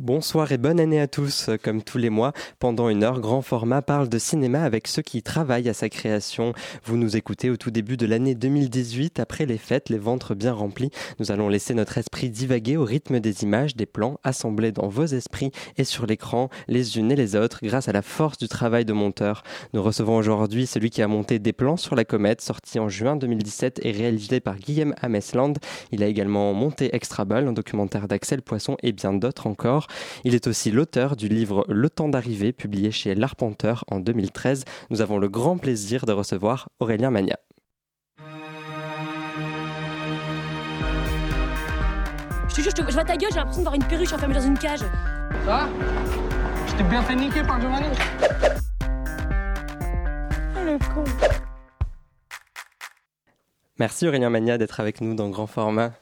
Bonsoir et bonne année à tous. Comme tous les mois, pendant une heure, Grand Format parle de cinéma avec ceux qui travaillent à sa création. Vous nous écoutez au tout début de l'année 2018, après les fêtes, les ventres bien remplis. Nous allons laisser notre esprit divaguer au rythme des images, des plans assemblés dans vos esprits et sur l'écran, les unes et les autres, grâce à la force du travail de monteur. Nous recevons aujourd'hui celui qui a monté des plans sur la comète, sorti en juin 2017 et réalisé par Guillaume Amesland. Il a également monté Extra Ball, un documentaire d'Axel Poisson et bien d'autres encore. Il est aussi l'auteur du livre Le temps d'arriver, publié chez L'Arpenteur en 2013. Nous avons le grand plaisir de recevoir Aurélien Magna. Je te jure, je, te, je vois ta gueule, j'ai l'impression de voir une perruche enfermée dans une cage. Ça Je t'ai bien fait niquer par Giovanni. Oh le con. Merci Aurélien Magna d'être avec nous dans grand format.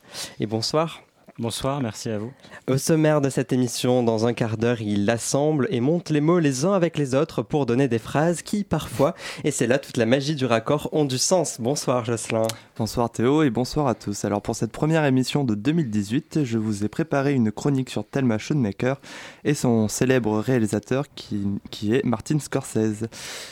Et bonsoir. Bonsoir, merci à vous. Au sommaire de cette émission, dans un quart d'heure, il assemble et monte les mots les uns avec les autres pour donner des phrases qui, parfois, et c'est là toute la magie du raccord, ont du sens. Bonsoir Jocelyn. Bonsoir Théo et bonsoir à tous. Alors pour cette première émission de 2018, je vous ai préparé une chronique sur Thelma Schoonmaker et son célèbre réalisateur qui, qui est Martin Scorsese.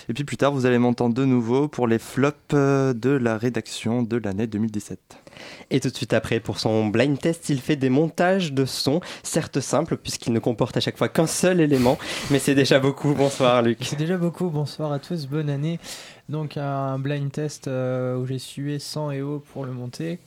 Et puis plus tard, vous allez m'entendre de nouveau pour les flops de la rédaction de l'année 2017. Et tout de suite après, pour son blind test, il fait des montages de sons, certes simples, puisqu'il ne comporte à chaque fois qu'un seul élément, mais c'est déjà beaucoup. Bonsoir Luc. C'est déjà beaucoup, bonsoir à tous, bonne année. Donc un blind test euh, où j'ai sué 100 et haut pour le monter.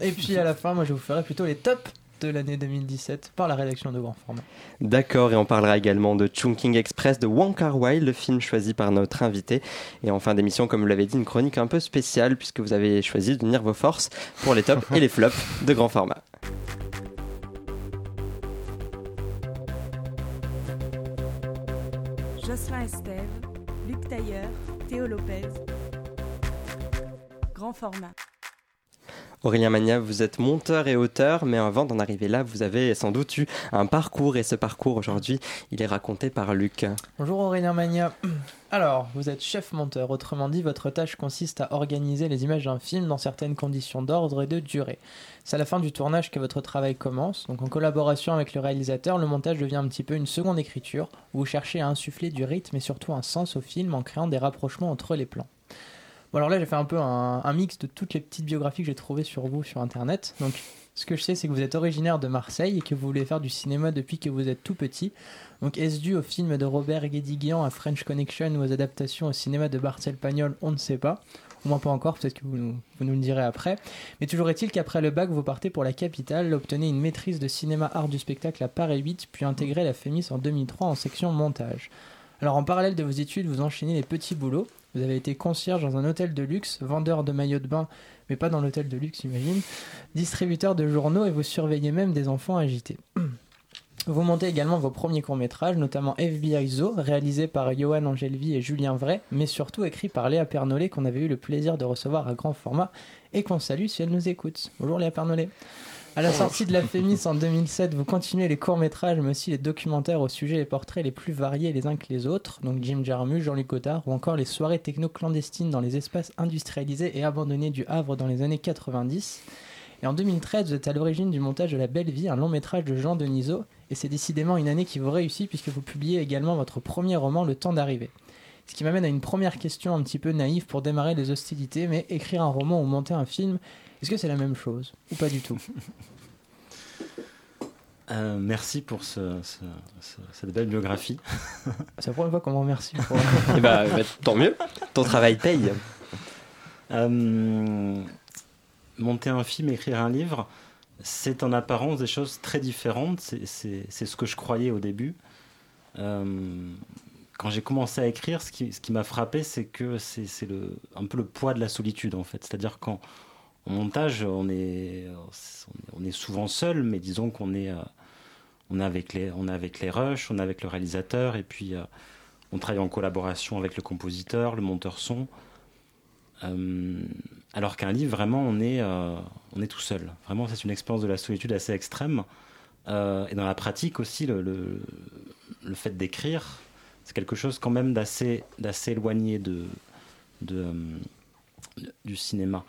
Et puis à la fin, moi je vous ferai plutôt les tops de l'année 2017 par la rédaction de grand format. D'accord, et on parlera également de Chunking Express de Wong Kar Wai, le film choisi par notre invité. Et en fin d'émission, comme vous l'avez dit, une chronique un peu spéciale puisque vous avez choisi d'unir vos forces pour les tops et les flops de grand format. Jocelyn Estève, Luc Tailleur, Théo Lopez. Grand format. Aurélien Magna, vous êtes monteur et auteur, mais avant d'en arriver là, vous avez sans doute eu un parcours, et ce parcours aujourd'hui, il est raconté par Luc. Bonjour Aurélien Magna. Alors, vous êtes chef monteur, autrement dit, votre tâche consiste à organiser les images d'un film dans certaines conditions d'ordre et de durée. C'est à la fin du tournage que votre travail commence, donc en collaboration avec le réalisateur, le montage devient un petit peu une seconde écriture, vous cherchez à insuffler du rythme et surtout un sens au film en créant des rapprochements entre les plans. Bon alors là j'ai fait un peu un, mix de toutes les petites biographies que j'ai trouvées sur vous sur internet. Donc ce que je sais c'est que vous êtes originaire de Marseille et que vous voulez faire du cinéma depuis que vous êtes tout petit. Donc est-ce dû au film de Robert Guédiguian à French Connection ou aux adaptations au cinéma de Marcel Pagnol On ne sait pas. Au moins pas encore, peut-être que vous nous, vous nous le direz après. Mais toujours est-il qu'après le bac, vous partez pour la capitale, obtenez une maîtrise de cinéma art du spectacle à Paris 8, puis intégrez la FEMIS en 2003 en section montage. Alors en parallèle de vos études, vous enchaînez les petits boulots. Vous avez été concierge dans un hôtel de luxe, vendeur de maillots de bain, mais pas dans l'hôtel de luxe, j'imagine, distributeur de journaux et vous surveillez même des enfants agités. Vous montez également vos premiers courts-métrages, notamment FBI Zoo, réalisé par Johan Angelvi et Julien Vray, mais surtout écrit par Léa Pernollet, qu'on avait eu le plaisir de recevoir à grand format et qu'on salue si elle nous écoute. Bonjour Léa Pernollet. À la sortie de la FEMIS en 2007, vous continuez les courts-métrages, mais aussi les documentaires au sujet et portraits les plus variés les uns que les autres, donc Jim Jarmusch, Jean-Luc Godard, ou encore les soirées techno-clandestines dans les espaces industrialisés et abandonnés du Havre dans les années 90. Et en 2013, vous êtes à l'origine du montage de La Belle Vie, un long métrage de Jean Denisot, et c'est décidément une année qui vous réussit puisque vous publiez également votre premier roman, Le temps d'arriver. Ce qui m'amène à une première question un petit peu naïve pour démarrer les hostilités, mais écrire un roman ou monter un film, est-ce que c'est la même chose ou pas du tout euh, Merci pour ce, ce, ce, cette belle biographie. c'est la première fois qu'on me remercie. Pour... Et bah, bah, tant mieux, ton travail paye. Euh, monter un film, écrire un livre, c'est en apparence des choses très différentes. C'est ce que je croyais au début. Euh, quand j'ai commencé à écrire, ce qui, ce qui m'a frappé, c'est que c'est un peu le poids de la solitude, en fait. C'est-à-dire quand en montage, on est, souvent seul, mais disons qu'on est, est avec les, on rushs, on est avec le réalisateur, et puis on travaille en collaboration avec le compositeur, le monteur son. Euh, alors qu'un livre, vraiment, on est, euh, tout seul. Vraiment, c'est une expérience de la solitude assez extrême. Euh, et dans la pratique aussi, le, fait d'écrire, c'est quelque chose quand même d'assez, éloigné du cinéma.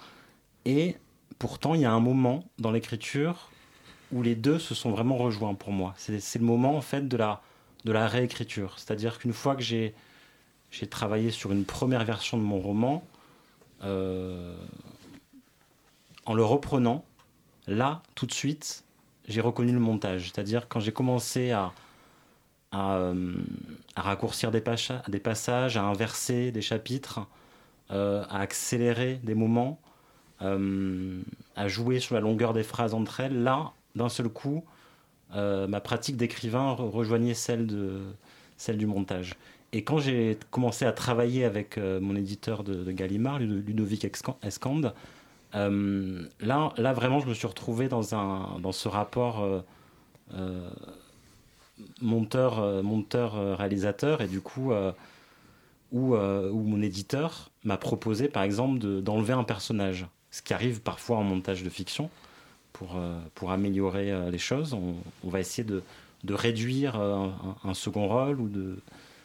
Et pourtant, il y a un moment dans l'écriture où les deux se sont vraiment rejoints pour moi. C'est le moment en fait de la, réécriture. C'est-à-dire qu'une fois que j'ai travaillé sur une première version de mon roman, euh, en le reprenant, là, tout de suite, j'ai reconnu le montage. C'est-à-dire quand j'ai commencé à, euh, raccourcir des, des, passages, à inverser des chapitres, euh, à accélérer des moments, à jouer sur la longueur des phrases entre elles, là, d'un seul coup, euh, ma pratique d'écrivain rejoignait celle, de, celle du montage. Et quand j'ai commencé à travailler avec euh, mon éditeur de, Gallimard, Ludovic Escande, euh, là, là, vraiment, je me suis retrouvé dans, un, dans ce rapport monteur, monteur réalisateur. Et du coup où, où, mon éditeur m'a proposé par exemple d'enlever un personnage ce qui arrive parfois en montage de fiction pour, euh, améliorer euh, les choses. On, va essayer de, de réduire euh, un, second rôle ou de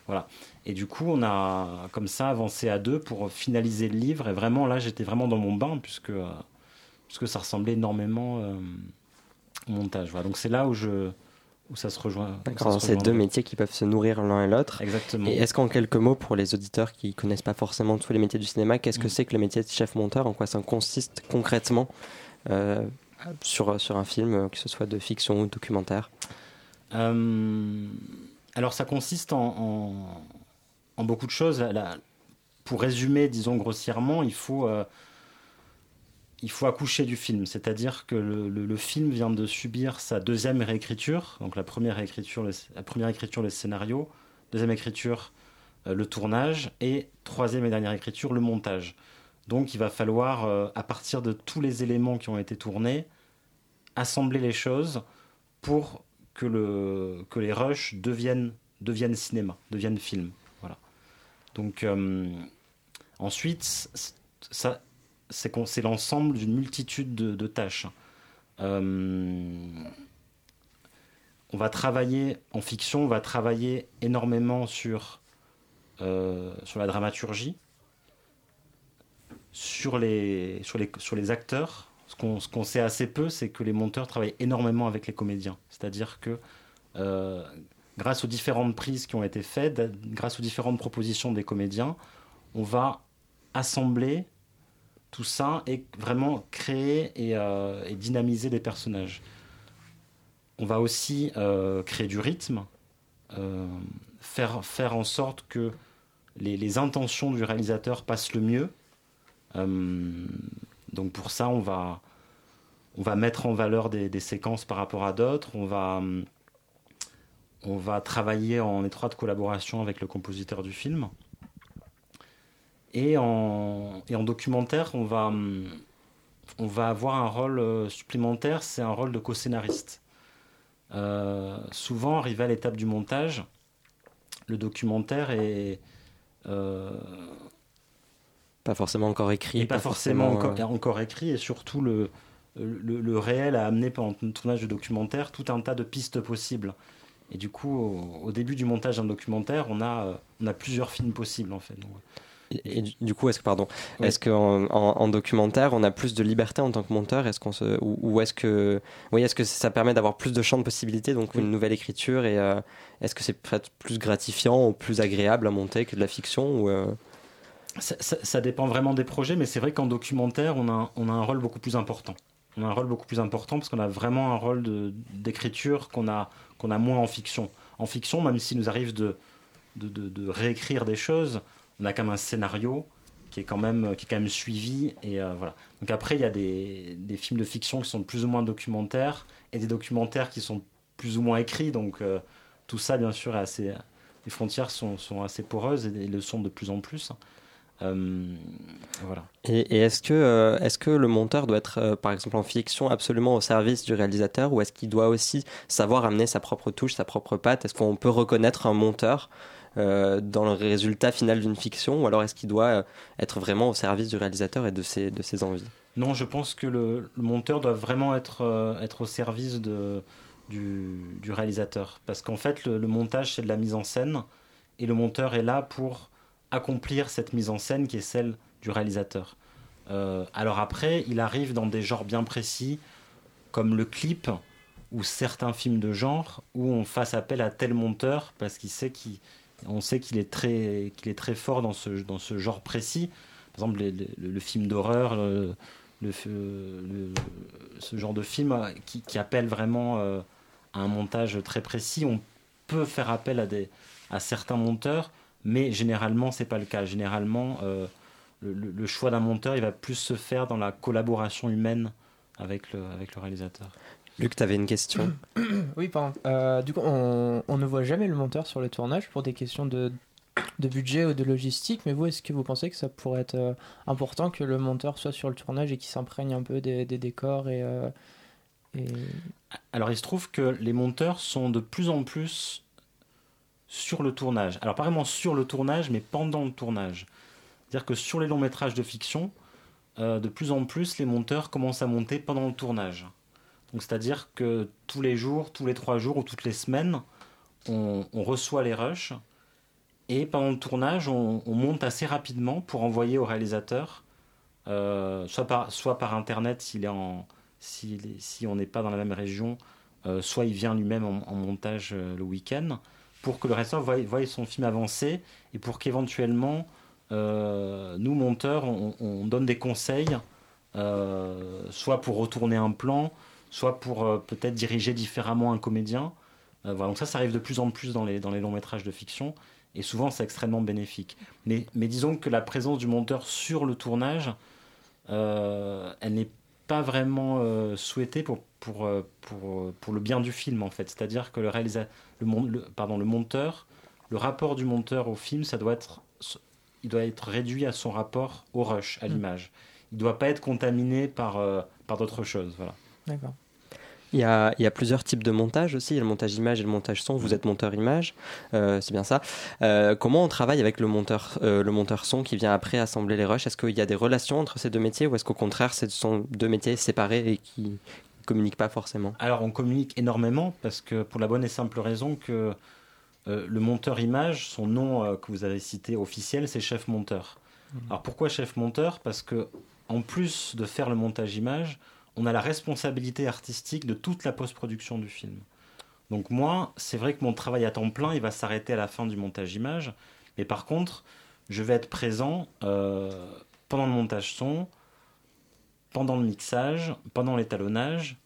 voilà. Et du coup, on a comme ça avancé à deux pour finaliser le livre. Et vraiment, là, j'étais vraiment dans mon bain puisque puisque ça ressemblait énormément au montage. Voilà. Donc c'est là où je où ça se rejoint. D'accord, c'est deux métiers qui peuvent se nourrir l'un et l'autre. Exactement. Et est-ce qu'en quelques mots, pour les auditeurs qui connaissent pas forcément tous les métiers du cinéma, qu'est-ce que mm. c'est que le métier de chef monteur En quoi ça consiste concrètement sur, sur un film, que ce soit de fiction ou de documentaire? Euh, Alors ça consiste en, en, beaucoup de choses. pour résumer, disons grossièrement, il faut, euh, il faut accoucher du film. C'est-à-dire que le, le, film vient de subir sa deuxième réécriture. Donc la première réécriture, la première écriture, le scénario. Deuxième écriture, euh, le tournage. Et troisième et dernière écriture, le montage. Donc il va falloir, euh, à partir de tous les éléments qui ont été tournés, assembler les choses pour que, le, que les rushs deviennent, deviennent cinéma, deviennent film. Voilà. Donc euh, ensuite, ça, c'est l'ensemble d'une multitude de, tâches. Euh, on va travailler en fiction, on va travailler énormément sur, sur la dramaturgie, sur les, sur les, sur les acteurs, ce qu'on sait assez peu, c'est que les monteurs travaillent énormément avec les comédiens. C'est-à-dire que euh, grâce aux différentes prises qui ont été faites, grâce aux différentes propositions des comédiens, on va assembler tout ça et vraiment créer et, euh, dynamiser des personnages. On va aussi euh, créer du rythme, faire, faire en sorte que les, les intentions du réalisateur passent le mieux euh, donc pour ça, on va, on va mettre en valeur des, séquences par rapport à d'autres. On va, on va travailler en étroite collaboration avec le compositeur du film. Et en, et en documentaire, on va, on va avoir un rôle euh, supplémentaire, c'est un rôle de co-scénariste. Euh, souvent, arrivé à l'étape du montage, le documentaire est, pas forcément encore écrit. Et pas, forcément, encore, euh, encore, écrit, et surtout le, le, réel a amené pendant le tournage du documentaire tout un tas de pistes possibles. Et du coup, au, début du montage d'un documentaire, on a, on a plusieurs films possibles en fait. Et, du coup, est-ce que pardon, est-ce qu'en en, documentaire, on a plus de liberté en tant que monteur, est-ce qu'on se, ou, est-ce que, oui, est-ce que ça permet d'avoir plus de champs de possibilités, donc une nouvelle écriture, et euh, est-ce que c'est plus gratifiant ou plus agréable à monter que de la fiction ou euh, ça, dépend vraiment des projets, mais c'est vrai qu'en documentaire, on a, on a un rôle beaucoup plus important. On a un rôle beaucoup plus important parce qu'on a vraiment un rôle d'écriture qu'on a, qu'on a moins en fiction. En fiction, même s'il nous arrive de, de, de, réécrire des choses, on a quand même un scénario qui est quand même, qui est quand même suivi. Et euh, voilà. Donc après, il y a des, films de fiction qui sont plus ou moins documentaires et des documentaires qui sont plus ou moins écrits. Donc euh, tout ça, bien sûr, est assez, les frontières sont, sont assez poreuses et, le sont de plus en plus. Euh, voilà. Et, est-ce que, euh, est-ce que le monteur doit être, euh, par exemple en fiction, absolument au service du réalisateur ou est-ce qu'il doit aussi savoir amener sa propre touche, sa propre patte? Est-ce qu'on peut reconnaître un monteur dans le résultat final d'une fiction ou alors est-ce qu'il doit être vraiment au service du réalisateur et de ses, de ses envies? Non, je pense que le, monteur doit vraiment être, être au service de, du, réalisateur parce qu'en fait le, montage c'est de la mise en scène et le monteur est là pour accomplir cette mise en scène qui est celle du réalisateur. Euh, alors après, il arrive dans des genres bien précis, comme le clip, ou certains films de genre où on fasse appel à tel monteur parce qu'il sait qu'il on sait qu'il est très est très fort dans ce dans ce genre précis. Par exemple le, film d'horreur le- ce genre de film euh, qui, appelle vraiment euh, à un montage très précis. On peut faire appel à des à certains monteurs mais généralement c'est pas le cas. Généralement euh, le, le- le choix d'un monteur il va plus se faire dans la collaboration humaine avec le avec le réalisateur Luc, tu avais une question Oui, pardon. Euh, du coup, on, on ne voit jamais le monteur sur le tournage pour des questions de, de budget ou de logistique, mais vous, est-ce que vous pensez que ça pourrait être euh, important que le monteur soit sur le tournage et qu'il s'imprègne un peu des, des décors et, euh, et... Alors il se trouve que les monteurs sont de plus en plus sur le tournage. Alors pas vraiment sur le tournage, mais pendant le tournage. C'est-à-dire que sur les longs métrages de fiction, euh, de plus en plus les monteurs commencent à monter pendant le tournage. Donc c'est-à-dire que tous les jours, tous les trois jours ou toutes les semaines, on, reçoit les rushs. Et pendant le tournage, on, on monte assez rapidement pour envoyer au réalisateur, euh, soit, par, soit par internet s'il est en, si on n'est pas dans la même région, euh, soit il vient lui-même en, montage euh, le week-end, pour que le réalisateur voie, voie son film avancer et pour qu'éventuellement, nous, monteurs, on, on donne des conseils, soit pour retourner un plan, soit pour euh, peut-être diriger différemment un comédien. Euh, voilà, donc ça, ça arrive de plus en plus dans les, dans les longs métrages de fiction, et souvent c'est extrêmement bénéfique. Mais, mais disons que la présence du monteur sur le tournage, euh, elle n'est pas vraiment souhaitée pour, pour, pour, pour le bien du film en fait. C'est-à-dire que le, réalisa- le, mon- le- pardon, le monteur, le rapport du monteur au film, ça doit être, il doit être réduit à son rapport au rush, à Mm. l'image. Il ne doit pas être contaminé par, par d'autres choses. Voilà. D'accord. Il y, a, il y a plusieurs types de montage aussi. Il y a le montage image et le montage son. Vous êtes monteur image, euh, c'est bien ça. Euh, comment on travaille avec le monteur, euh, le monteur son qui vient après assembler les rushs? Est-ce qu'il y a des relations entre ces deux métiers ou est-ce qu'au contraire, ce sont deux métiers séparés et qui ne communiquent pas forcément? Alors on communique énormément parce que pour la bonne et simple raison que euh, le monteur image, son nom euh, que vous avez cité officiel, c'est chef monteur. Alors pourquoi chef monteur? Parce que en plus de faire le montage image, on a la responsabilité artistique de toute la post-production du film. Donc moi, c'est vrai que mon travail à temps plein, il va s'arrêter à la fin du montage image, mais par contre, je vais être présent euh, pendant le montage son, pendant le mixage, pendant l'étalonnage,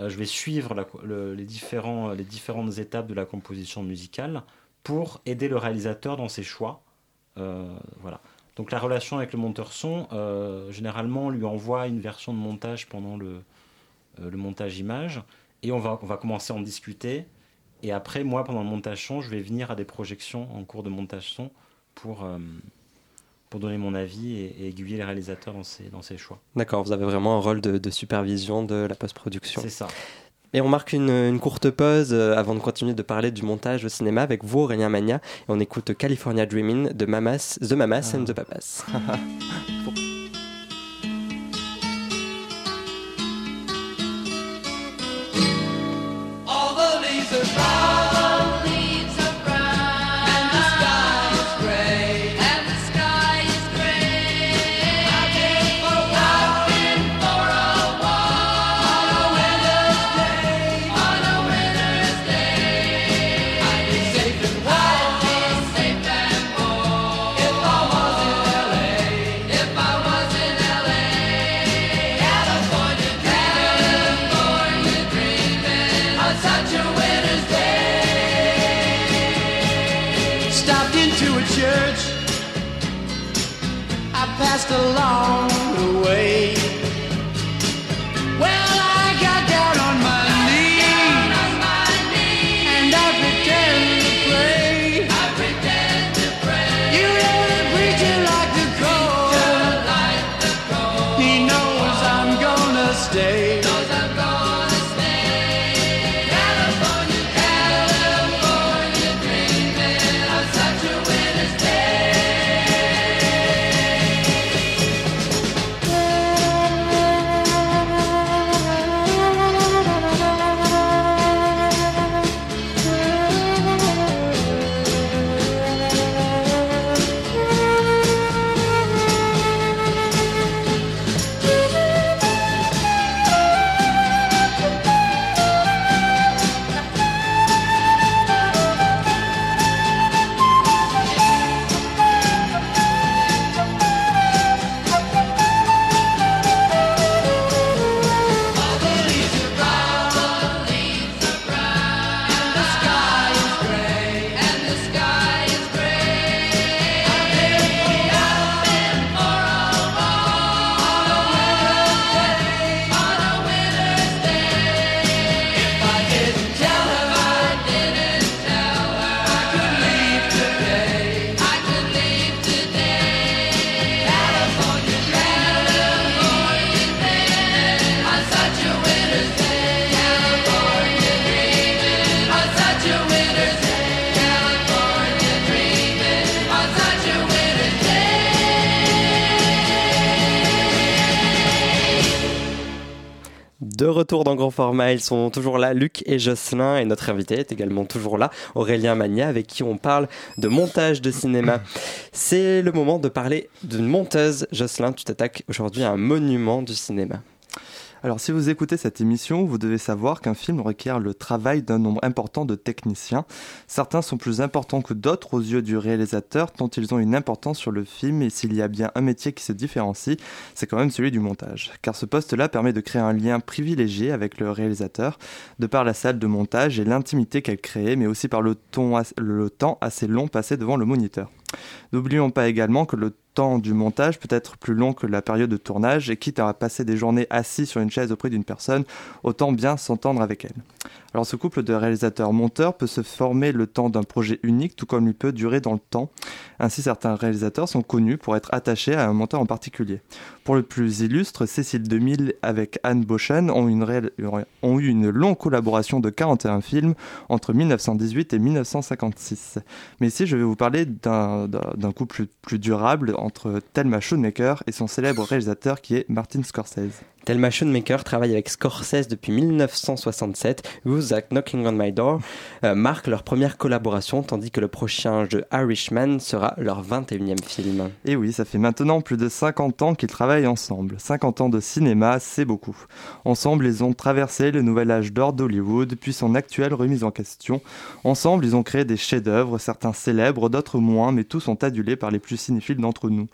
euh, je vais suivre les, les différentes étapes de la composition musicale pour aider le réalisateur dans ses choix. Euh, voilà. Donc la relation avec le monteur son, euh, généralement, on lui envoie une version de montage pendant le, euh, le montage image, et on va, on va commencer à en discuter. Et après, moi, pendant le montage son, je vais venir à des projections en cours de montage son pour, euh, pour donner mon avis et, et aiguiller les réalisateurs dans ses, dans ses choix. D'accord, vous avez vraiment un rôle de, de supervision de la post-production. C'est ça. Et on marque une, une courte pause euh, avant de continuer de parler du montage au cinéma avec vous, Aurélien Magna. Et on écoute California Dreaming de Mamas, The Mamas and the Papas. ils sont toujours là, Luc et Jocelyn, et notre invité est également toujours là, Aurélien Magna, avec qui on parle de montage de cinéma. C'est le moment de parler d'une monteuse. Jocelyn, tu t'attaques aujourd'hui à un monument du cinéma. Alors si vous écoutez cette émission, vous devez savoir qu'un film requiert le travail d'un nombre important de techniciens. Certains sont plus importants que d'autres aux yeux du réalisateur, tant ils ont une importance sur le film, et s'il y a bien un métier qui se différencie, c'est quand même celui du montage. Car ce poste-là permet de créer un lien privilégié avec le réalisateur, de par la salle de montage et l'intimité qu'elle crée, mais aussi par le, le temps assez long passé devant le moniteur. N'oublions pas également que le temps du montage peut être plus long que la période de tournage et quitte à passer des journées assis sur une chaise auprès d'une personne, autant bien s'entendre avec elle. Alors ce couple de réalisateurs-monteurs peut se former le temps d'un projet unique tout comme il peut durer dans le temps. Ainsi certains réalisateurs sont connus pour être attachés à un monteur en particulier. Pour le plus illustre, Cécile 2000 avec Anne Bochen ont, eu une longue collaboration de 41 films entre 1918 et 1956. Mais ici, je vais vous parler d'un couple plus durable entre Thelma Schoonmaker et son célèbre réalisateur qui est Martin Scorsese. Thelma Schoonmaker travaille avec Scorsese depuis 1967. Who's That Knocking on My Door euh, marque leur première collaboration, tandis que le prochain jeu Irishman sera leur 21e film. Et oui, ça fait maintenant plus de 50 ans qu'ils travaillent ensemble. 50 ans de cinéma, c'est beaucoup. Ensemble, ils ont traversé le nouvel âge d'or d'Hollywood, puis son actuelle remise en question. Ensemble, ils ont créé des chefs-d'œuvre, certains célèbres, d'autres moins, mais tous sont adulés par les plus cinéphiles d'entre nous.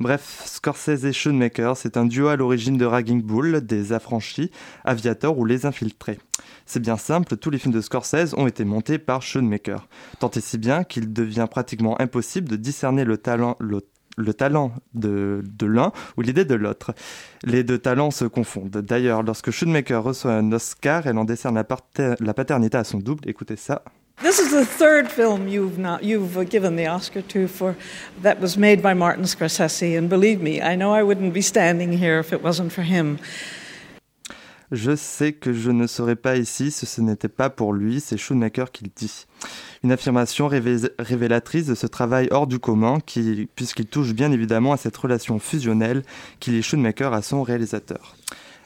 Bref, Scorsese et Schoonmaker, c'est un duo à l'origine de Ragging Bull, des Affranchis, Aviator ou Les Infiltrés. C'est bien simple, tous les films de Scorsese ont été montés par Schoonmaker. Tant et si bien qu'il devient pratiquement impossible de discerner le talent, le, le talent de, de l'un ou l'idée de l'autre. Les deux talents se confondent. D'ailleurs, lorsque Schoonmaker reçoit un Oscar, elle en décerne la paternité à son double. Écoutez ça. This is the third film you've not you've given the Oscar to for that was made by Martin Scorsese, and believe me, I know I wouldn't be standing here if it wasn't for him. Je sais que je ne serais pas ici si ce n'était pas pour lui, c'est Schoonmaker qui le dit. Une affirmation révé- révélatrice de ce travail hors du commun, qui, puisqu'il touche bien évidemment à cette relation fusionnelle qui lie Schoonmaker à son réalisateur.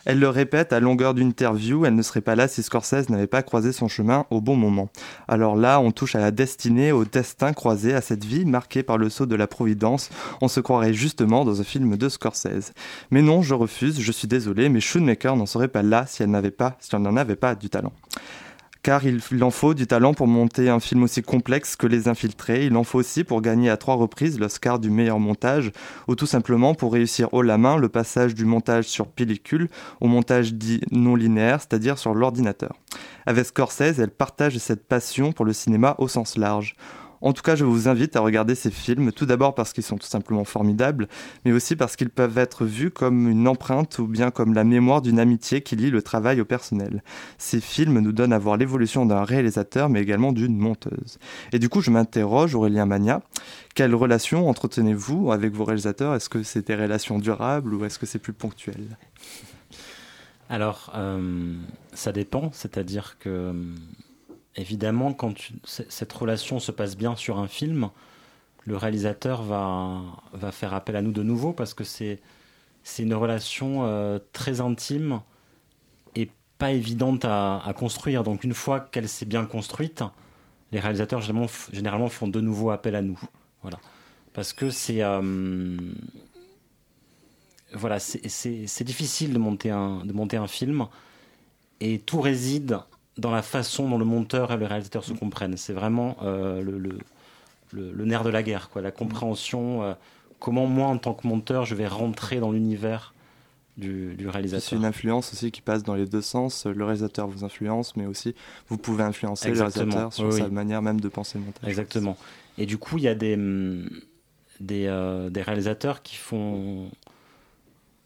Elle le répète à longueur d'interview, elle ne serait pas là si Scorsese n'avait pas croisé son chemin au bon moment. Alors là, on touche à la destinée, au destin croisé, à cette vie marquée par le sceau de la Providence. On se croirait justement dans un film de Scorsese. Mais non, je refuse, je suis désolé, mais Schoonmaker n'en serait pas là si elle n'avait pas, si elle n'en avait pas du talent. Car il en faut du talent pour monter un film aussi complexe que Les Infiltrés. Il en faut aussi pour gagner à trois reprises l'Oscar du meilleur montage, ou tout simplement pour réussir haut la main le passage du montage sur pellicule au montage dit non linéaire, c'est-à-dire sur l'ordinateur. Avec Scorsese, elle partage cette passion pour le cinéma au sens large. En tout cas, je vous invite à regarder ces films, tout d'abord parce qu'ils sont tout simplement formidables, mais aussi parce qu'ils peuvent être vus comme une empreinte ou bien comme la mémoire d'une amitié qui lie le travail au personnel. Ces films nous donnent à voir l'évolution d'un réalisateur, mais également d'une monteuse. Et du coup, je m'interroge, Aurélien Magna, quelle relation entretenez-vous avec vos réalisateurs? Est-ce que c'est des relations durables ou est-ce que c'est plus ponctuel? Alors, euh, ça dépend, c'est-à-dire que, évidemment, quand cette relation se passe bien sur un film, le réalisateur va, faire appel à nous de nouveau parce que c'est une relation euh, très intime et pas évidente à, construire. Donc, une fois qu'elle s'est bien construite, les réalisateurs généralement, font de nouveau appel à nous. Voilà. Parce que c'est. euh, voilà, difficile de monter, un, de monter un film et tout réside dans la façon dont le monteur et le réalisateur se comprennent. C'est vraiment euh, le, le, le- le nerf de la guerre, quoi, la compréhension. euh, comment moi, en tant que monteur, je vais rentrer dans l'univers du, réalisateur. C'est une influence aussi qui passe dans les deux sens. Le réalisateur vous influence, mais aussi vous pouvez influencer Exactement. le réalisateur sur Oui, sa oui. manière même de penser le montage. Exactement. Et du coup, il y a des, des, euh, des réalisateurs qui font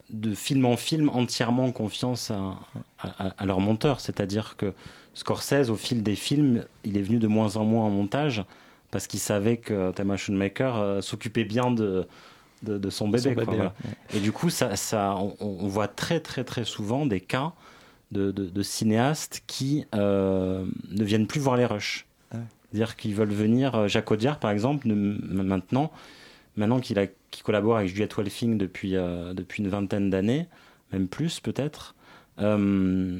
de film en film entièrement confiance à, à- à leur monteur. C'est-à-dire que Scorsese, au fil des films, il est venu de moins en moins en montage parce qu'il savait que Thelma Schoonmaker euh, s'occupait bien de, de, de son bébé. Son quoi. Et du coup, ça, ça, on, on voit très très très souvent des cas de, de- de cinéastes qui euh, ne viennent plus voir les rushs. Ah ouais. C'est-à-dire qu'ils veulent venir. euh, Jacques Audiard, par exemple, ne- maintenant, maintenant qu'il a- qu'il collabore avec Juliette Wolfing depuis, euh, depuis une vingtaine d'années, même plus peut-être, Euh,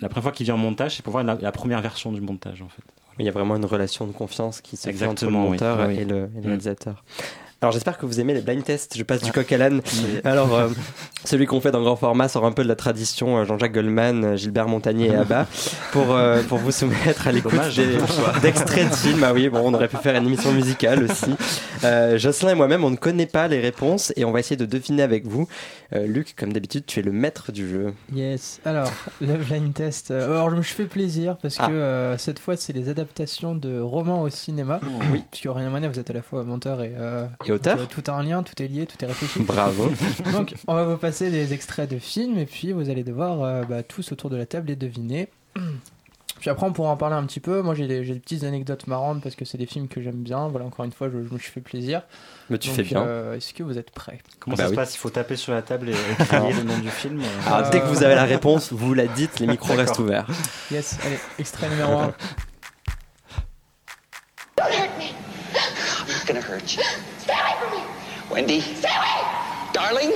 la première fois qu'il vient en montage, c'est pour voir la, la première version du montage en fait. Il y a vraiment une relation de confiance qui se fait entre le oui. monteur Oui. et le, et le Mm. réalisateur. Alors j'espère que vous aimez les blind tests. Je passe du coq à l'âne. Alors euh, celui qu'on fait dans grand format sort un peu de la tradition euh, Jean-Jacques Goldman, euh, Gilbert Montagnier et Abba pour euh, pour vous soumettre à l'écoute des- d'extraits de films. Ah oui, bon, on aurait pu faire une émission musicale aussi. Euh, Jocelyn et moi-même, on ne connaît pas les réponses et on va essayer de deviner avec vous. Euh, Luc, comme d'habitude, tu es le maître du jeu. Yes. Alors, le blind test. alors, je me fais plaisir parce Ah. que euh, cette fois, c'est les adaptations de romans au cinéma. Oui. Parce qu'Aurélien Manet, vous êtes à la fois monteur et, euh, Et auteur donc, euh, tout a un lien, tout est lié, tout est réfléchi. Bravo. Donc, on va vous passer des extraits de films et puis vous allez devoir euh, bah, tous autour de la table les deviner. Puis après, on pourra en parler un petit peu. Moi, j'ai des, petites anecdotes marrantes parce que c'est des films que j'aime bien. Voilà, encore une fois, je, je me suis fait plaisir. Mais tu Donc, fais bien. euh, Est-ce que vous êtes prêts? Comment Bah ça oui. se passe? Il faut taper sur la table et, crier le nom du film. euh. Alors, dès que vous avez la réponse, vous la dites, les micros restent ouverts. Yes, allez, extrait numéro 1. Don't hurt me. I'm not gonna hurt you. Stay away from me. Wendy. Stay away. Darling.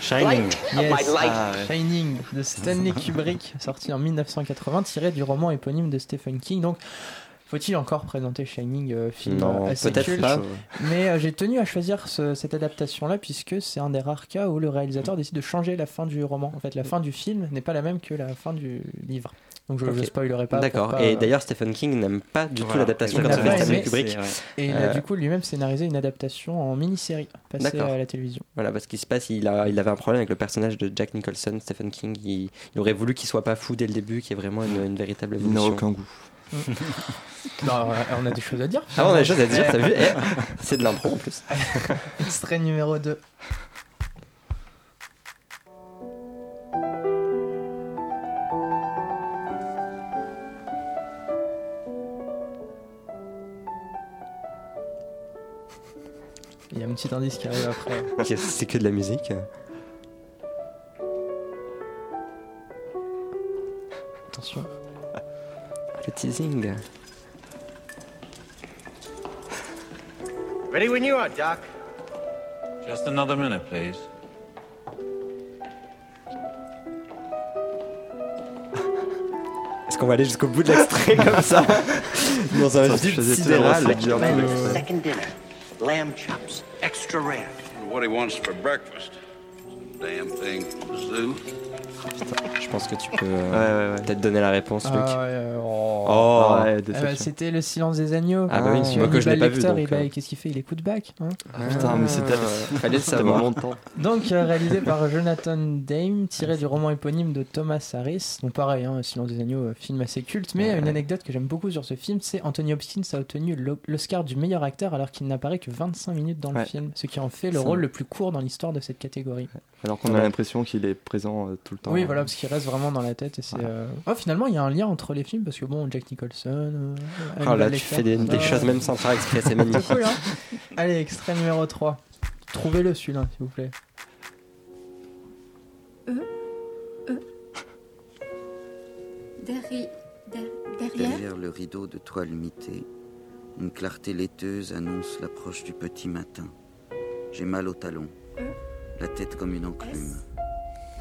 Shining. Yes. my life. Ah, ouais. Shining de Stanley Kubrick, sorti en 1980, tiré du roman éponyme de Stephen King. Donc, faut-il encore présenter Shining, euh, film Non, euh, assez peut-être culte pas. Mais euh, j'ai tenu à choisir ce- cette adaptation-là puisque c'est un des rares cas où le réalisateur décide de changer la fin du roman. En fait, la fin du film n'est pas la même que la fin du livre. Donc je ne Ok. spoilerai pas. D'accord. pas, Et euh, d'ailleurs, Stephen King n'aime pas du tout l'adaptation n'a fait Stanley. Kubrick. Et il a Euh, du coup lui-même scénarisé une adaptation en mini-série passée D'accord. à la télévision. Voilà, parce qu'il se passe, il, a, il avait un problème avec le personnage de Jack Nicholson, Stephen King. Il, il aurait voulu qu'il soit pas fou dès le début, qu'il y ait vraiment une, une véritable Il n'a évolution. aucun goût. Non, on a des choses à dire. Ah, on a des choses à dire, t'as vu Eh, C'est de l'impro en plus. Extrait numéro 2. Il y a un petit indice qui arrive après. Ok, C'est que de la musique. Attention. Le teasing. Ready when you are, Doc. Just another minute, please. Est-ce qu'on va aller jusqu'au bout de l'extrait comme ça Dans un Ça, vide sidéral. Lamb chops. Extra rare. What he wants for breakfast. Damn thing the zoo. Je pense que tu peux euh, ouais, ouais. peut-être donner la réponse, Luc. Ah ouais, euh, oh. Oh, Ah ouais, Ah bah. C'était le silence des agneaux. Ah bah oui, moi que je l'ai pas vu, bah, euh. Qu'est-ce qu'il fait Il écoute back. hein Putain, mais c'était Fallait le savoir. longtemps. Donc euh, réalisé par Jonathan Dame, tiré du roman éponyme de Thomas Harris. Donc pareil, hein, Silence des agneaux, film assez culte. Mais Ouais. une anecdote que j'aime beaucoup sur ce film, c'est Anthony Hopkins a obtenu l'O- l'Oscar du meilleur acteur alors qu'il n'apparaît que 25 minutes dans le film, ce qui en fait le rôle le plus court dans l'histoire de cette catégorie. Alors qu'on a l'impression qu'il est présent tout le temps. Oui, voilà, parce qu'il reste vraiment dans la tête. Et c'est, euh, oh, finalement, il y a un lien entre les films parce que bon, Jack Nicholson. euh, Oh là, tu fais des, des choses même sans faire exprès, c'est magnifique. Cool, hein Allez, extrait numéro 3. Trouvez-le celui-là, s'il vous plaît. Derri- der- derrière Derrière le rideau de toile mitée, une clarté laiteuse annonce l'approche du petit matin. J'ai mal au talon, la tête comme une enclume,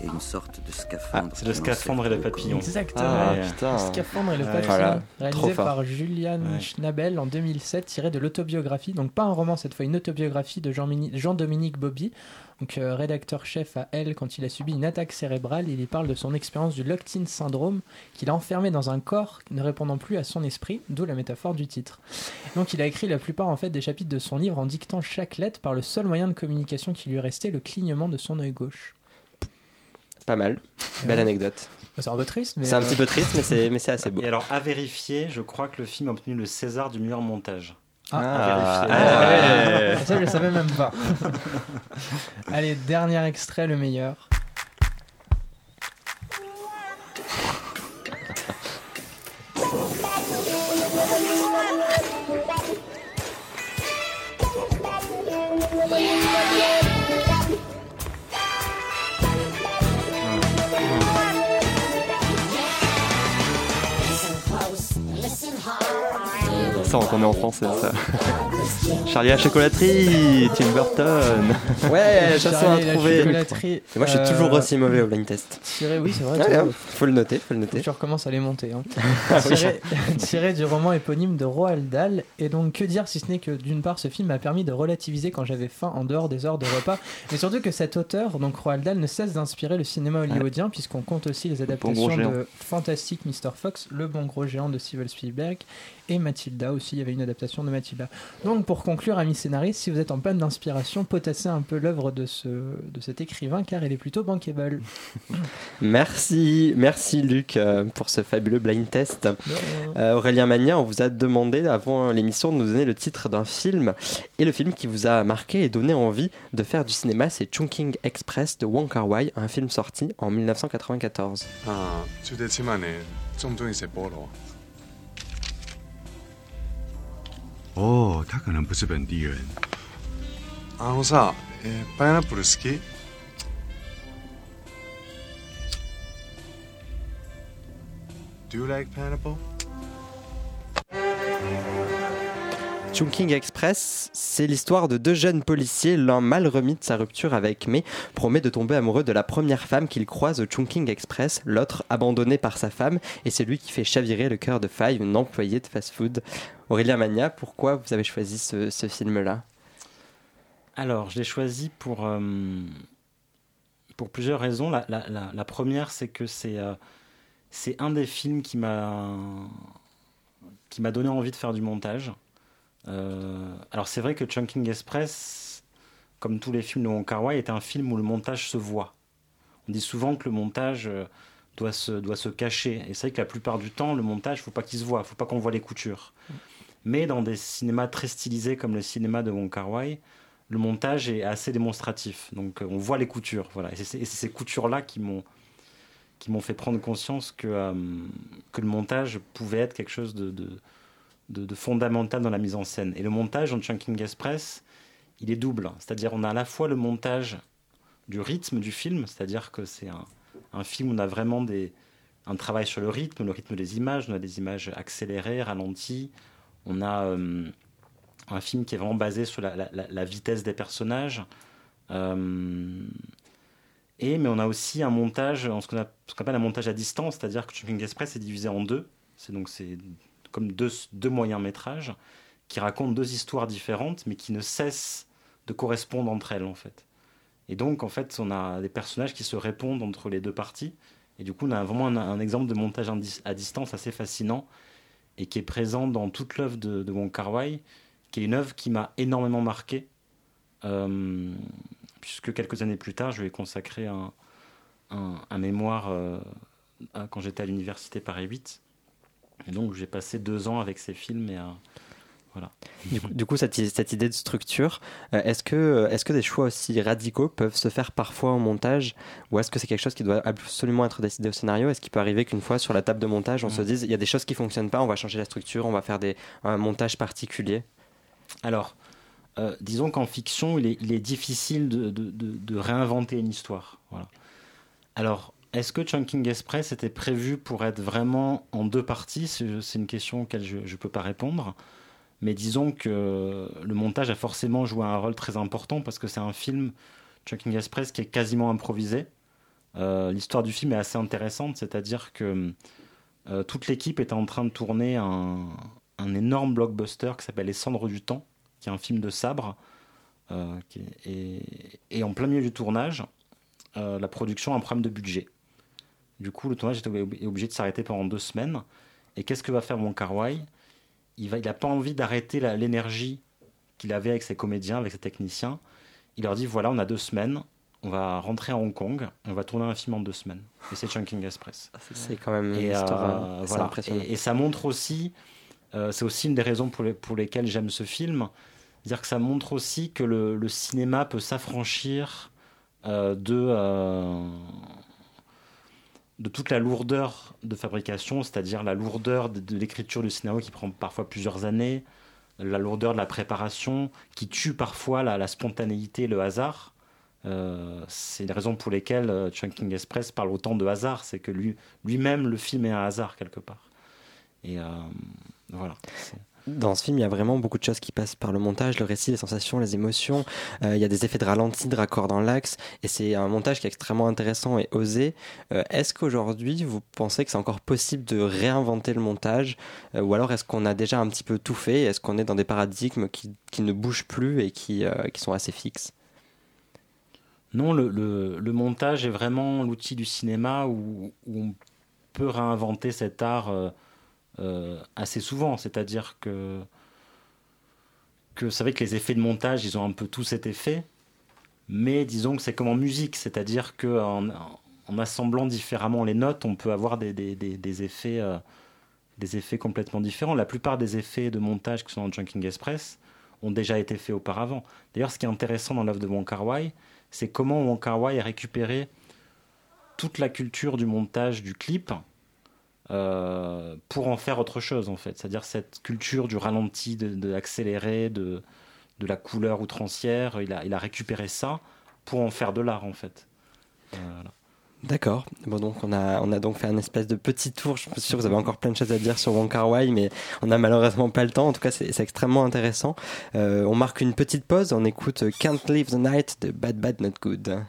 et une sorte de scaphandre. Ah, c'est le qui scaphandre et le papillon. Exactement. Ah, Ouais. putain. Le Scaphandre et le Ouais. papillon, Voilà, réalisé par Julian Ouais. Schnabel en 2007, tiré de l'autobiographie, donc pas un roman cette fois, une autobiographie de Jean-Dominique Bobby, donc euh, rédacteur-chef à Elle quand il a subi une attaque cérébrale. Il y parle de son expérience du locked-in syndrome qu'il a enfermé dans un corps ne répondant plus à son esprit, d'où la métaphore du titre. Donc il a écrit la plupart en fait des chapitres de son livre en dictant chaque lettre par le seul moyen de communication qui lui restait, le clignement de son œil gauche. Pas mal. Belle anecdote. C'est un peu triste, mais C'est un euh, petit peu triste, mais c'est mais c'est assez beau. Et alors, à vérifier, je crois que le film a obtenu le César du meilleur montage. Ah, Ah, vérifier. ouais. Ça, je le savais même pas. Allez, dernier extrait, le meilleur. Sent qu'on est en français, ça. Charlie à la chocolaterie, Tim Burton. Ouais, trouver. chocolaterie. Et moi, je suis Euh, toujours aussi mauvais au blind test. Tiré, oui, c'est vrai. Tu vois, ouais, faut le noter, faut le noter. tu recommences à les monter. hein. Ah tiré, tiré du roman éponyme de Roald Dahl. Et donc, que dire si ce n'est que d'une part, ce film m'a permis de relativiser quand j'avais faim en dehors des heures de repas. Mais surtout que cet auteur, donc Roald Dahl, ne cesse d'inspirer le cinéma hollywoodien, puisqu'on compte aussi les adaptations de Fantastic Mr. Fox, Le bon gros géant de Steven Spielberg, et Mathilda aussi. Il y avait une adaptation de Mathilda. Donc, pour conclure, amis scénaristes, si vous êtes en panne d'inspiration, potassez un peu l'œuvre de, ce, de cet écrivain, car elle est plutôt bankable. Merci, merci Luc euh, pour ce fabuleux blind test. Euh, Aurélien Magnin, on vous a demandé avant l'émission de nous donner le titre d'un film. Et le film qui vous a marqué et donné envie de faire du cinéma, c'est Chungking Express de Wong Kar Wai, un film sorti en 1994. 啊，哦，他可能不是本地人。あのさ、えーパイナップル好き Do you like pineapple? Chungking Express, c'est l'histoire de deux jeunes policiers, l'un mal remis de sa rupture avec May, promet de tomber amoureux de la première femme qu'il croise au Chungking Express, l'autre abandonné par sa femme, et c'est lui qui fait chavirer le cœur de Faye, une employée de fast-food. Aurélien Magna, pourquoi vous avez choisi ce, film-là? Alors, je l'ai choisi pour, euh, plusieurs raisons. La, première, c'est que c'est euh, un des films qui m'a donné envie de faire du montage. Euh, alors, c'est vrai que Chunking Express, comme tous les films de Wong Kar Wai, est un film où le montage se voit. On dit souvent que le montage euh, doit se, doit se cacher. Et c'est vrai que la plupart du temps, le montage, faut pas qu'il se voit, faut pas qu'on voit les coutures. Mais dans des cinémas très stylisés comme le cinéma de Wong Kar Wai, le montage est assez démonstratif. Donc euh, on voit les coutures. Voilà. Et c'est ces coutures-là qui m'ont qui m'ont fait prendre conscience que, que le montage pouvait être quelque chose de, de- fondamental dans la mise en scène. Et le montage en Chunking Express, il est double. C'est-à-dire on a à la fois le montage du rythme du film, c'est-à-dire que c'est un, un film où on a vraiment des, un travail sur le rythme, le rythme des images, on a des images accélérées, ralenties, on a euh, un film qui est vraiment basé sur la, la- vitesse des personnages. Euh, et, mais on a aussi un montage, ce qu'on appelle un montage à distance, c'est-à-dire que Chunking Express est divisé en deux. C'est donc c'est comme deux, deux moyens métrages qui racontent deux histoires différentes, mais qui ne cessent de correspondre entre elles en fait. Et donc en fait, on a des personnages qui se répondent entre les deux parties. Et du coup, on a vraiment un, exemple de montage à distance assez fascinant et qui est présent dans toute l'œuvre de, de Wong Kar Wai, qui est une œuvre qui m'a énormément marqué, euh, puisque quelques années plus tard, je lui ai consacré un, un- mémoire euh, quand j'étais à l'université Paris 8. Et donc j'ai passé deux ans avec ces films et euh, voilà. Du coup, du coup, cette, cette idée de structure, euh, est-ce que, est que des choix aussi radicaux peuvent se faire parfois en montage? Ou est-ce que c'est quelque chose qui doit absolument être décidé au scénario? Est-ce qu'il peut arriver qu'une fois sur la table de montage, on se Mm. dise il y a des choses qui fonctionnent pas, on va changer la structure, on va faire des, un montage particulier? Alors, euh, disons qu'en fiction, il est, il est difficile de, de- de- de réinventer une histoire. Voilà. Alors, est-ce que Chunking Express était prévu pour être vraiment en deux parties C'est une question auquel je ne peux pas répondre. Mais disons que le montage a forcément joué un rôle très important parce que c'est un film, Chunking Express, qui est quasiment improvisé. Euh, L'histoire du film est assez intéressante, c'est-à-dire que euh, toute l'équipe était en train de tourner un, énorme blockbuster qui s'appelle Les Cendres du Temps, qui est un film de sabre. euh, et, en plein milieu du tournage, la production a un problème de budget. Du coup, le tournage est obligé de s'arrêter pendant deux semaines. Et qu'est-ce que va faire Wong Kar Wai Il n'a il pas envie d'arrêter l'énergie qu'il avait avec ses comédiens, avec ses techniciens. Il leur dit voilà, on a deux semaines, on va rentrer à Hong Kong, on va tourner un film en deux semaines. Et c'est Chunking Express. C'est quand même une Et, histoire euh, voilà. impressionnante. Et, et ça montre aussi, euh, c'est aussi une des raisons pour, les- pour lesquelles j'aime ce film, c'est-à-dire que ça montre aussi que le, le cinéma peut s'affranchir euh, de, euh, de toute la lourdeur de fabrication, c'est-à-dire la lourdeur de, l'écriture du scénario qui prend parfois plusieurs années, la lourdeur de la préparation qui tue parfois la, la spontanéité, le hasard. Euh, c'est les raisons pour lesquelles euh, Chunking Express parle autant de hasard, c'est que lui, lui-même le film est un hasard quelque part. Et euh, voilà. Dans ce film, il y a vraiment beaucoup de choses qui passent par le montage, le récit, les sensations, les émotions. Euh, il y a des effets de ralenti, de raccord dans l'axe, et c'est un montage qui est extrêmement intéressant et osé. Euh, est-ce qu'aujourd'hui, vous pensez que c'est encore possible de réinventer le montage, Euh, ou alors est-ce qu'on a déjà un petit peu tout fait Est-ce qu'on est dans des paradigmes qui, qui ne bougent plus et qui, qui sont assez fixes? Non, le, le- le montage est vraiment l'outil du cinéma où, où on peut réinventer cet art assez souvent. C'est-à-dire que, que c'est vrai que les effets de montage, ils ont un peu tout cet effet, mais disons que c'est comme en musique, c'est-à-dire qu'en en assemblant différemment les notes, on peut avoir des, des- des- des effets, euh, des effets complètement différents. La plupart des effets de montage qui sont dans Junking Express ont déjà été faits auparavant. D'ailleurs, ce qui est intéressant dans l'œuvre de Wong c'est comment Wong a récupéré toute la culture du montage du clip euh, pour en faire autre chose en fait. C'est-à-dire cette culture du ralenti, de, l'accéléré, de, de la couleur outrancière. Il a, il a récupéré ça pour en faire de l'art en fait. Euh. D'accord. Bon, donc on a, on a donc fait un espèce de petit tour. Je suis sûr que vous avez encore plein de choses à dire sur Wong Kar Wai, mais on n'a malheureusement pas le temps. En tout cas, c'est extrêmement intéressant. Euh, on marque une petite pause. On écoute Can't Live the Night de Bad Bad Not Good.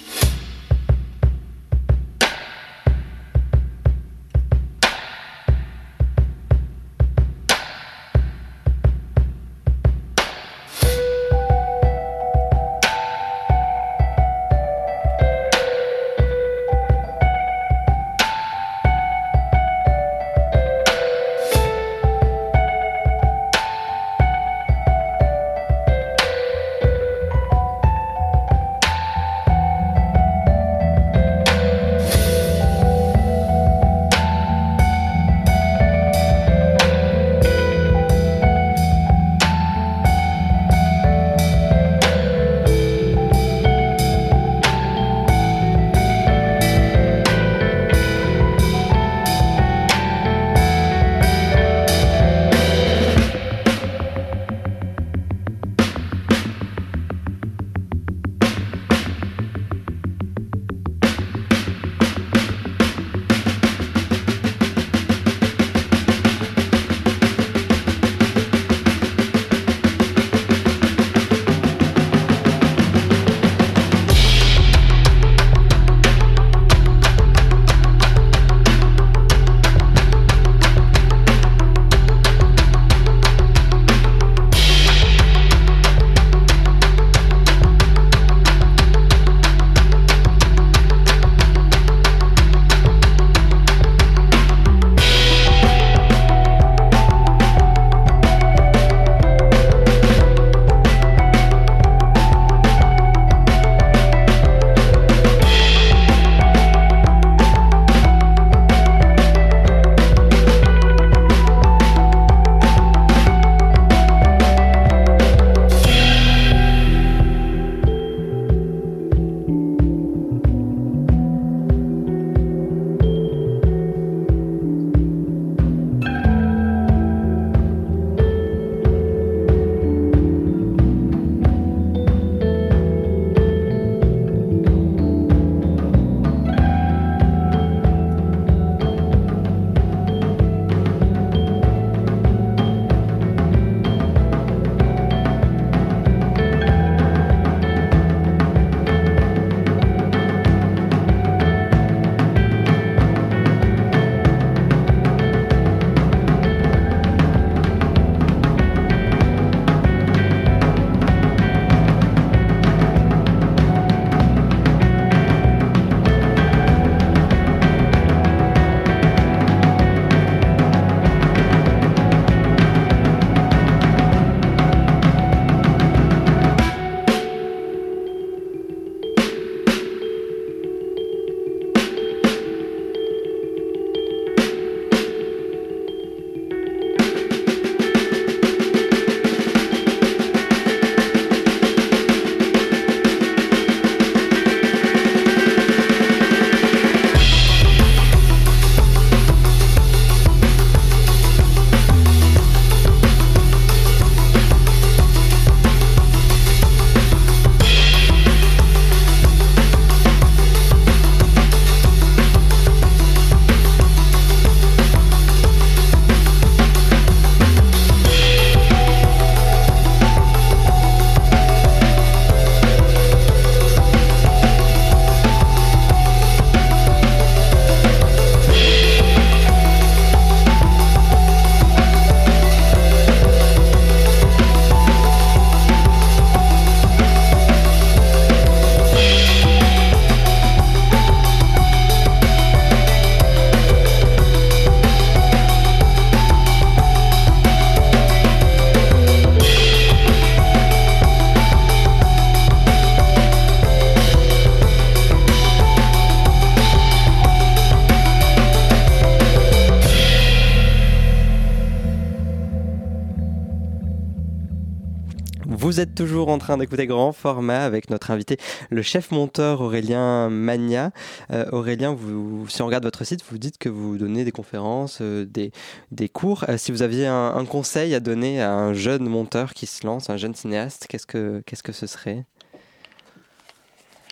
Toujours en train d'écouter Grand Format avec notre invité, le chef monteur Aurélien Magna. Euh, Aurélien, vous, si on regarde votre site, vous dites que vous donnez des conférences, euh, des, des cours. Euh, si vous aviez un, un conseil à donner à un jeune monteur qui se lance, un jeune cinéaste, qu'est-ce que, qu'est-ce que ce serait?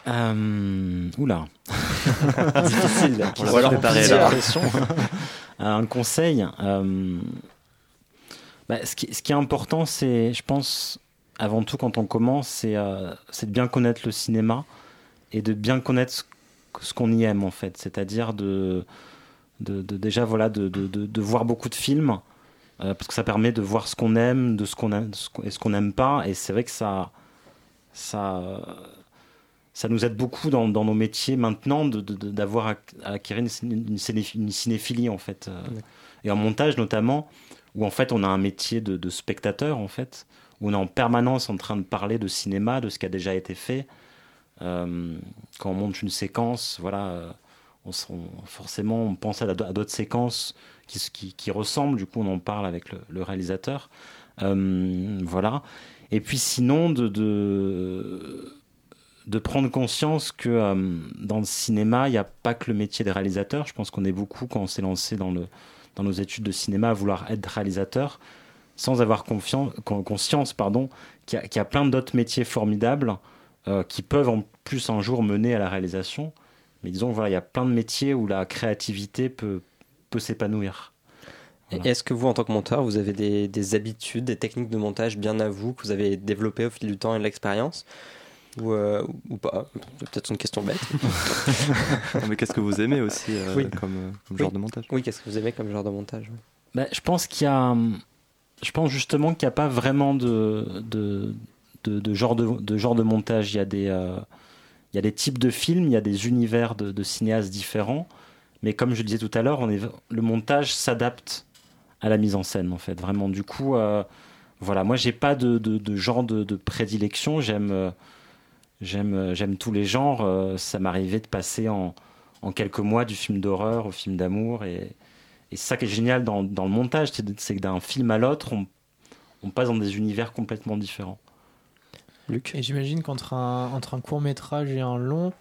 Euh, oula. Difficile. On Ou alors préparé plusieurs. Un conseil. euh, bah, ce, qui, ce qui est important, c'est, je pense, avant tout quand on commence, c'est euh, c'est de bien connaître le cinéma et de bien connaître ce, ce qu'on y aime en fait. C'est-à-dire de, de, de- déjà voilà de, voir beaucoup de films euh, parce que ça permet de voir ce qu'on aime, de ce qu'on aime et ce qu'on n'aime pas. Et c'est vrai que ça ça ça nous aide beaucoup dans, dans nos métiers maintenant d'avoir ac- acquis une, une ciné- une cinéphilie en fait Euh, et en montage notamment où en fait on a un métier de, de spectateur en fait on est en permanence en train de parler de cinéma de ce qui a déjà été fait. Euh, quand on monte une séquence voilà euh, on, on- forcément on pense à, d'autres séquences qui, ressemblent. Du coup on en parle avec le, réalisateur. Euh, voilà. Et puis sinon de, de de prendre conscience que dans le cinéma, il n'y a pas que le métier des réalisateurs. Je pense qu'on est beaucoup, quand on s'est lancé dans nos études de cinéma, à vouloir être réalisateur, sans avoir conscience pardon, qu'il y, a- qu'il y a plein d'autres métiers formidables euh, qui peuvent en plus un jour mener à la réalisation. Mais disons, voilà, il y a plein de métiers où la créativité peut, peut s'épanouir. Est-ce que vous, en tant que monteur, vous avez des, des habitudes, des techniques de montage bien à vous que vous avez développées au fil du temps et de l'expérience? Ou, euh, ou pas? C'est peut-être une question bête. Non, mais qu'est-ce que vous aimez aussi euh, Oui. comme, comme Oui. genre de montage? Oui, qu'est-ce que vous aimez comme genre de montage ouais. Bah, je pense qu'il y a, je pense justement qu'il n'y a pas vraiment de, genre de, montage. Il y a des, euh, il y a des types de films, il y a des univers de, cinéastes différents. Mais comme je le disais tout à l'heure, le montage s'adapte à la mise en scène en fait. Vraiment, du coup, euh, voilà. Moi, j'ai pas de, genre de, prédilection. J'aime, euh, euh, j'aime tous les genres. Ça m'arrivait de passer en, en quelques mois du film d'horreur au film d'amour et et c'est ça qui est génial dans, dans le montage, c'est que d'un film à l'autre, on, on passe dans des univers complètement différents. Luc Et j'imagine qu'entre un, entre un court métrage et un long,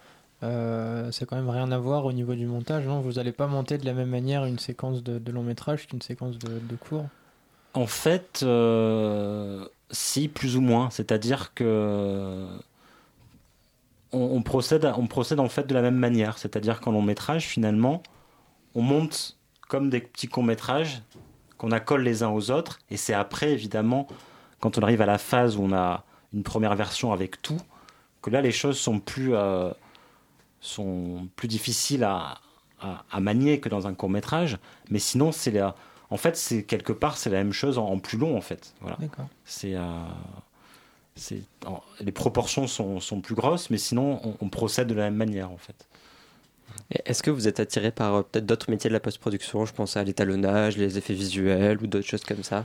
euh, c'est quand même rien à voir au niveau du montage. Non? Vous n'allez pas monter de la même manière une séquence de, de long métrage qu'une séquence de, de court? En fait, euh, si, plus ou moins. C'est-à-dire que on, on procède, on procède en fait de la même manière. C'est-à-dire qu'en long métrage, finalement, on monte comme des petits courts métrages qu'on accole les uns aux autres. Et c'est après, évidemment, quand on arrive à la phase où on a une première version avec tout, que là, les choses sont plus, euh, sont plus difficiles à, à, à manier que dans un court métrage. Mais sinon, c'est la, en fait, c'est quelque part, c'est la même chose en, en plus long, en fait. Voilà. C'est, euh, les proportions sont, sont plus grosses, mais sinon, on, on procède de la même manière, en fait. Est-ce que vous êtes attiré par euh, peut-être d'autres métiers de la post-production? Je pense à l'étalonnage, les effets visuels ou d'autres choses comme ça?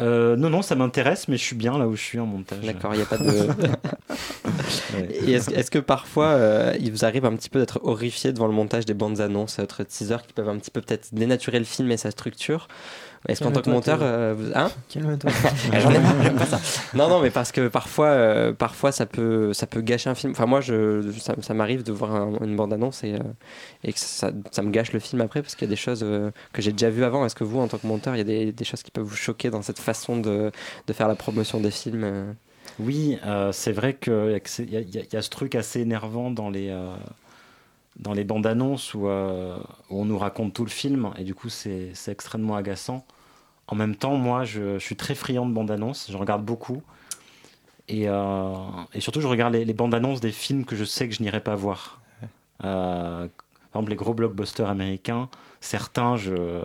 Euh, non, non, ça m'intéresse, mais je suis bien là où je suis en montage. D'accord, il n'y a pas de. Ouais. Est-ce que parfois euh, il vous arrive un petit peu d'être horrifié devant le montage des bandes annonces, autres teasers qui peuvent un petit peu peut-être dénaturer le film et sa structure? Est-ce qu'en tant que monteur, euh, vous... hein Calme-toi. Ah, J'en ai marre, j'aime pas ça. Non, non, mais parce que parfois, euh, parfois ça peut, ça peut gâcher un film. Enfin, moi, je, ça, ça m'arrive de voir un- une bande-annonce et, euh, et que ça, ça me gâche le film après parce qu'il y a des choses euh, que j'ai déjà vues avant. Est-ce que vous, en tant que monteur, il y a des, des choses qui peuvent vous choquer dans cette façon de, de faire la promotion des films euh? Oui, euh, c'est vrai qu'il y, a y y ce truc assez énervant dans les, euh, dans les bandes annonces où, euh, où on nous raconte tout le film et du coup c'est c'est extrêmement agaçant. En même temps, moi je, je suis très friand de bandes annonces, je regarde beaucoup. Et, euh, et surtout, je regarde les, les bandes annonces des films que je sais que je n'irai pas voir. Euh, par exemple, les gros blockbusters américains, certains, je,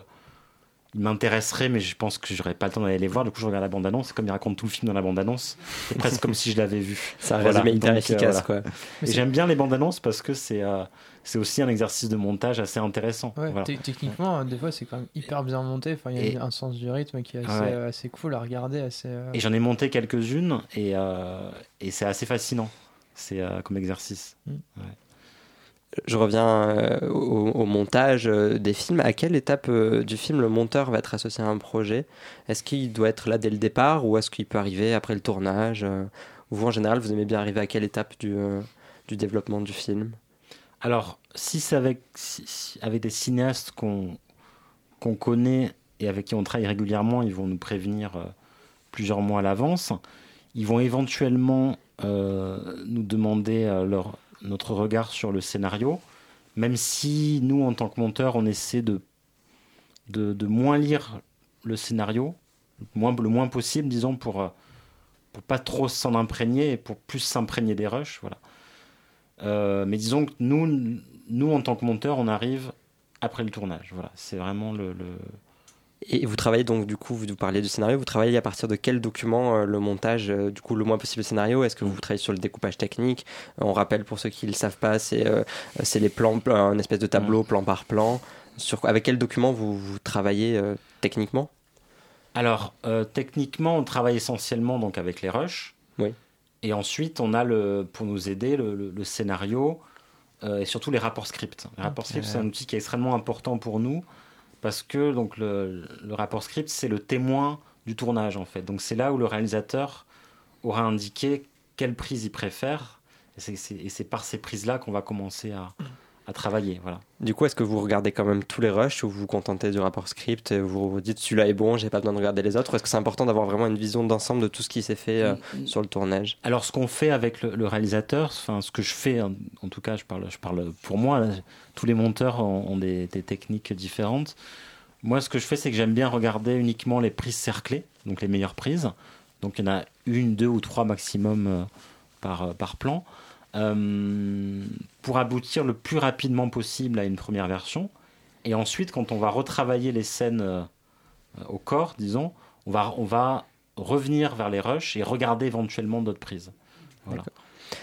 ils m'intéresseraient, mais je pense que j'aurais pas le temps d'aller les voir. Du coup, je regarde la bande annonce. Et comme ils racontent tout le film dans la bande annonce, c'est presque comme si je l'avais vu. C'est un résumé hyper efficace, quoi. Et j'aime bien les bandes annonces parce que c'est euh, c'est aussi un exercice de montage assez intéressant. Ouais, Voilà. te- techniquement, des fois, c'est quand même hyper bien monté. Enfin, il y a Et- un sens du rythme qui est assez, Ouais. euh, assez cool à regarder. Assez, euh, Et j'en ai monté quelques-unes et, euh, et c'est assez fascinant. C'est euh, comme exercice. Mm. Ouais. Je reviens euh, au, au montage des films. À quelle étape du film le monteur va être associé à un projet? Est-ce qu'il doit être là dès le départ ou est-ce qu'il peut arriver après le tournage? Vous, en général, vous aimez bien arriver à quelle étape du, du développement du film? Alors, si c'est avec, avec des cinéastes qu'on qu'on connaît et avec qui on travaille régulièrement, ils vont nous prévenir euh, plusieurs mois à l'avance. Ils vont éventuellement euh, nous demander euh, notre regard sur le scénario, même si nous, en tant que monteurs, on essaie de, de, moins lire le scénario, le moins possible, disons, pour, pour pas trop s'en imprégner et pour plus s'imprégner des rushs. Voilà. Euh, mais disons que nous, nous, en tant que monteurs, on arrive après le tournage. Voilà, c'est vraiment le, le- Et vous travaillez donc, du coup, vous vous parlez du scénario, vous travaillez à partir de quel document euh, le montage, euh, du coup, le moins possible le scénario? Est-ce que vous travaillez sur le découpage technique? On rappelle pour ceux qui ne le savent pas, c'est c'est les plans, un espèce de tableau plan par plan. Sur, avec quel document vous, vous travaillez techniquement? Alors, euh, techniquement, on travaille essentiellement donc avec les rushs. Oui. Et ensuite, on a le, pour nous aider le, le- le scénario euh, et surtout les rapports scripts. Les rapports Ok. scripts, c'est un outil qui est extrêmement important pour nous parce que donc le, le rapport script, c'est le témoin du tournage en fait. Donc c'est là où le réalisateur aura indiqué quelle prise il préfère. Et c'est- c'est et c'est par ces prises-là qu'on va commencer à, à travailler. Voilà. Du coup, est-ce que vous regardez quand même tous les rushs ou vous vous contentez du rapport script et vous vous dites celui-là est bon, j'ai pas besoin de regarder les autres? Ou est-ce que c'est important d'avoir vraiment une vision d'ensemble de tout ce qui s'est fait euh, sur le tournage? Alors, ce qu'on fait avec le, le réalisateur, enfin, ce que je fais, en, en tout cas, je parle, je parle pour moi, là, tous les monteurs ont, ont des, des techniques différentes. Moi, ce que je fais, c'est que j'aime bien regarder uniquement les prises cerclées, donc les meilleures prises. Donc, il y en a une, deux ou trois maximum euh, par, euh, par plan, euh, pour aboutir le plus rapidement possible à une première version. Et ensuite, quand on va retravailler les scènes euh, au corps, disons, on va, on va revenir vers les rushs et regarder éventuellement d'autres prises. Voilà.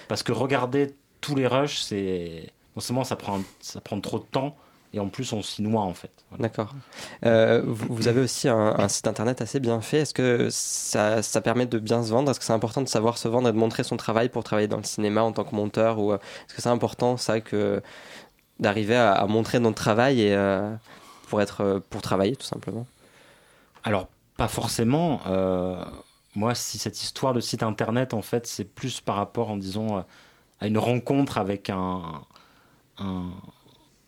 Parce que regarder tous les rushs, c'est non seulement ça prend, ça prend trop de temps, et en plus on s'y noie en fait. D'accord. Euh, vous, vous avez aussi un, un site internet assez bien fait. Est-ce que ça, ça permet de bien se vendre? Est-ce que c'est important de savoir se vendre et de montrer son travail pour travailler dans le cinéma en tant que monteur? Ou euh, est-ce que c'est important ça que d'arriver à, à montrer notre travail et euh, pour être pour travailler tout simplement? Alors pas forcément. euh, moi, si cette histoire de site internet, en fait, c'est plus par rapport, en euh, à une rencontre avec un, un,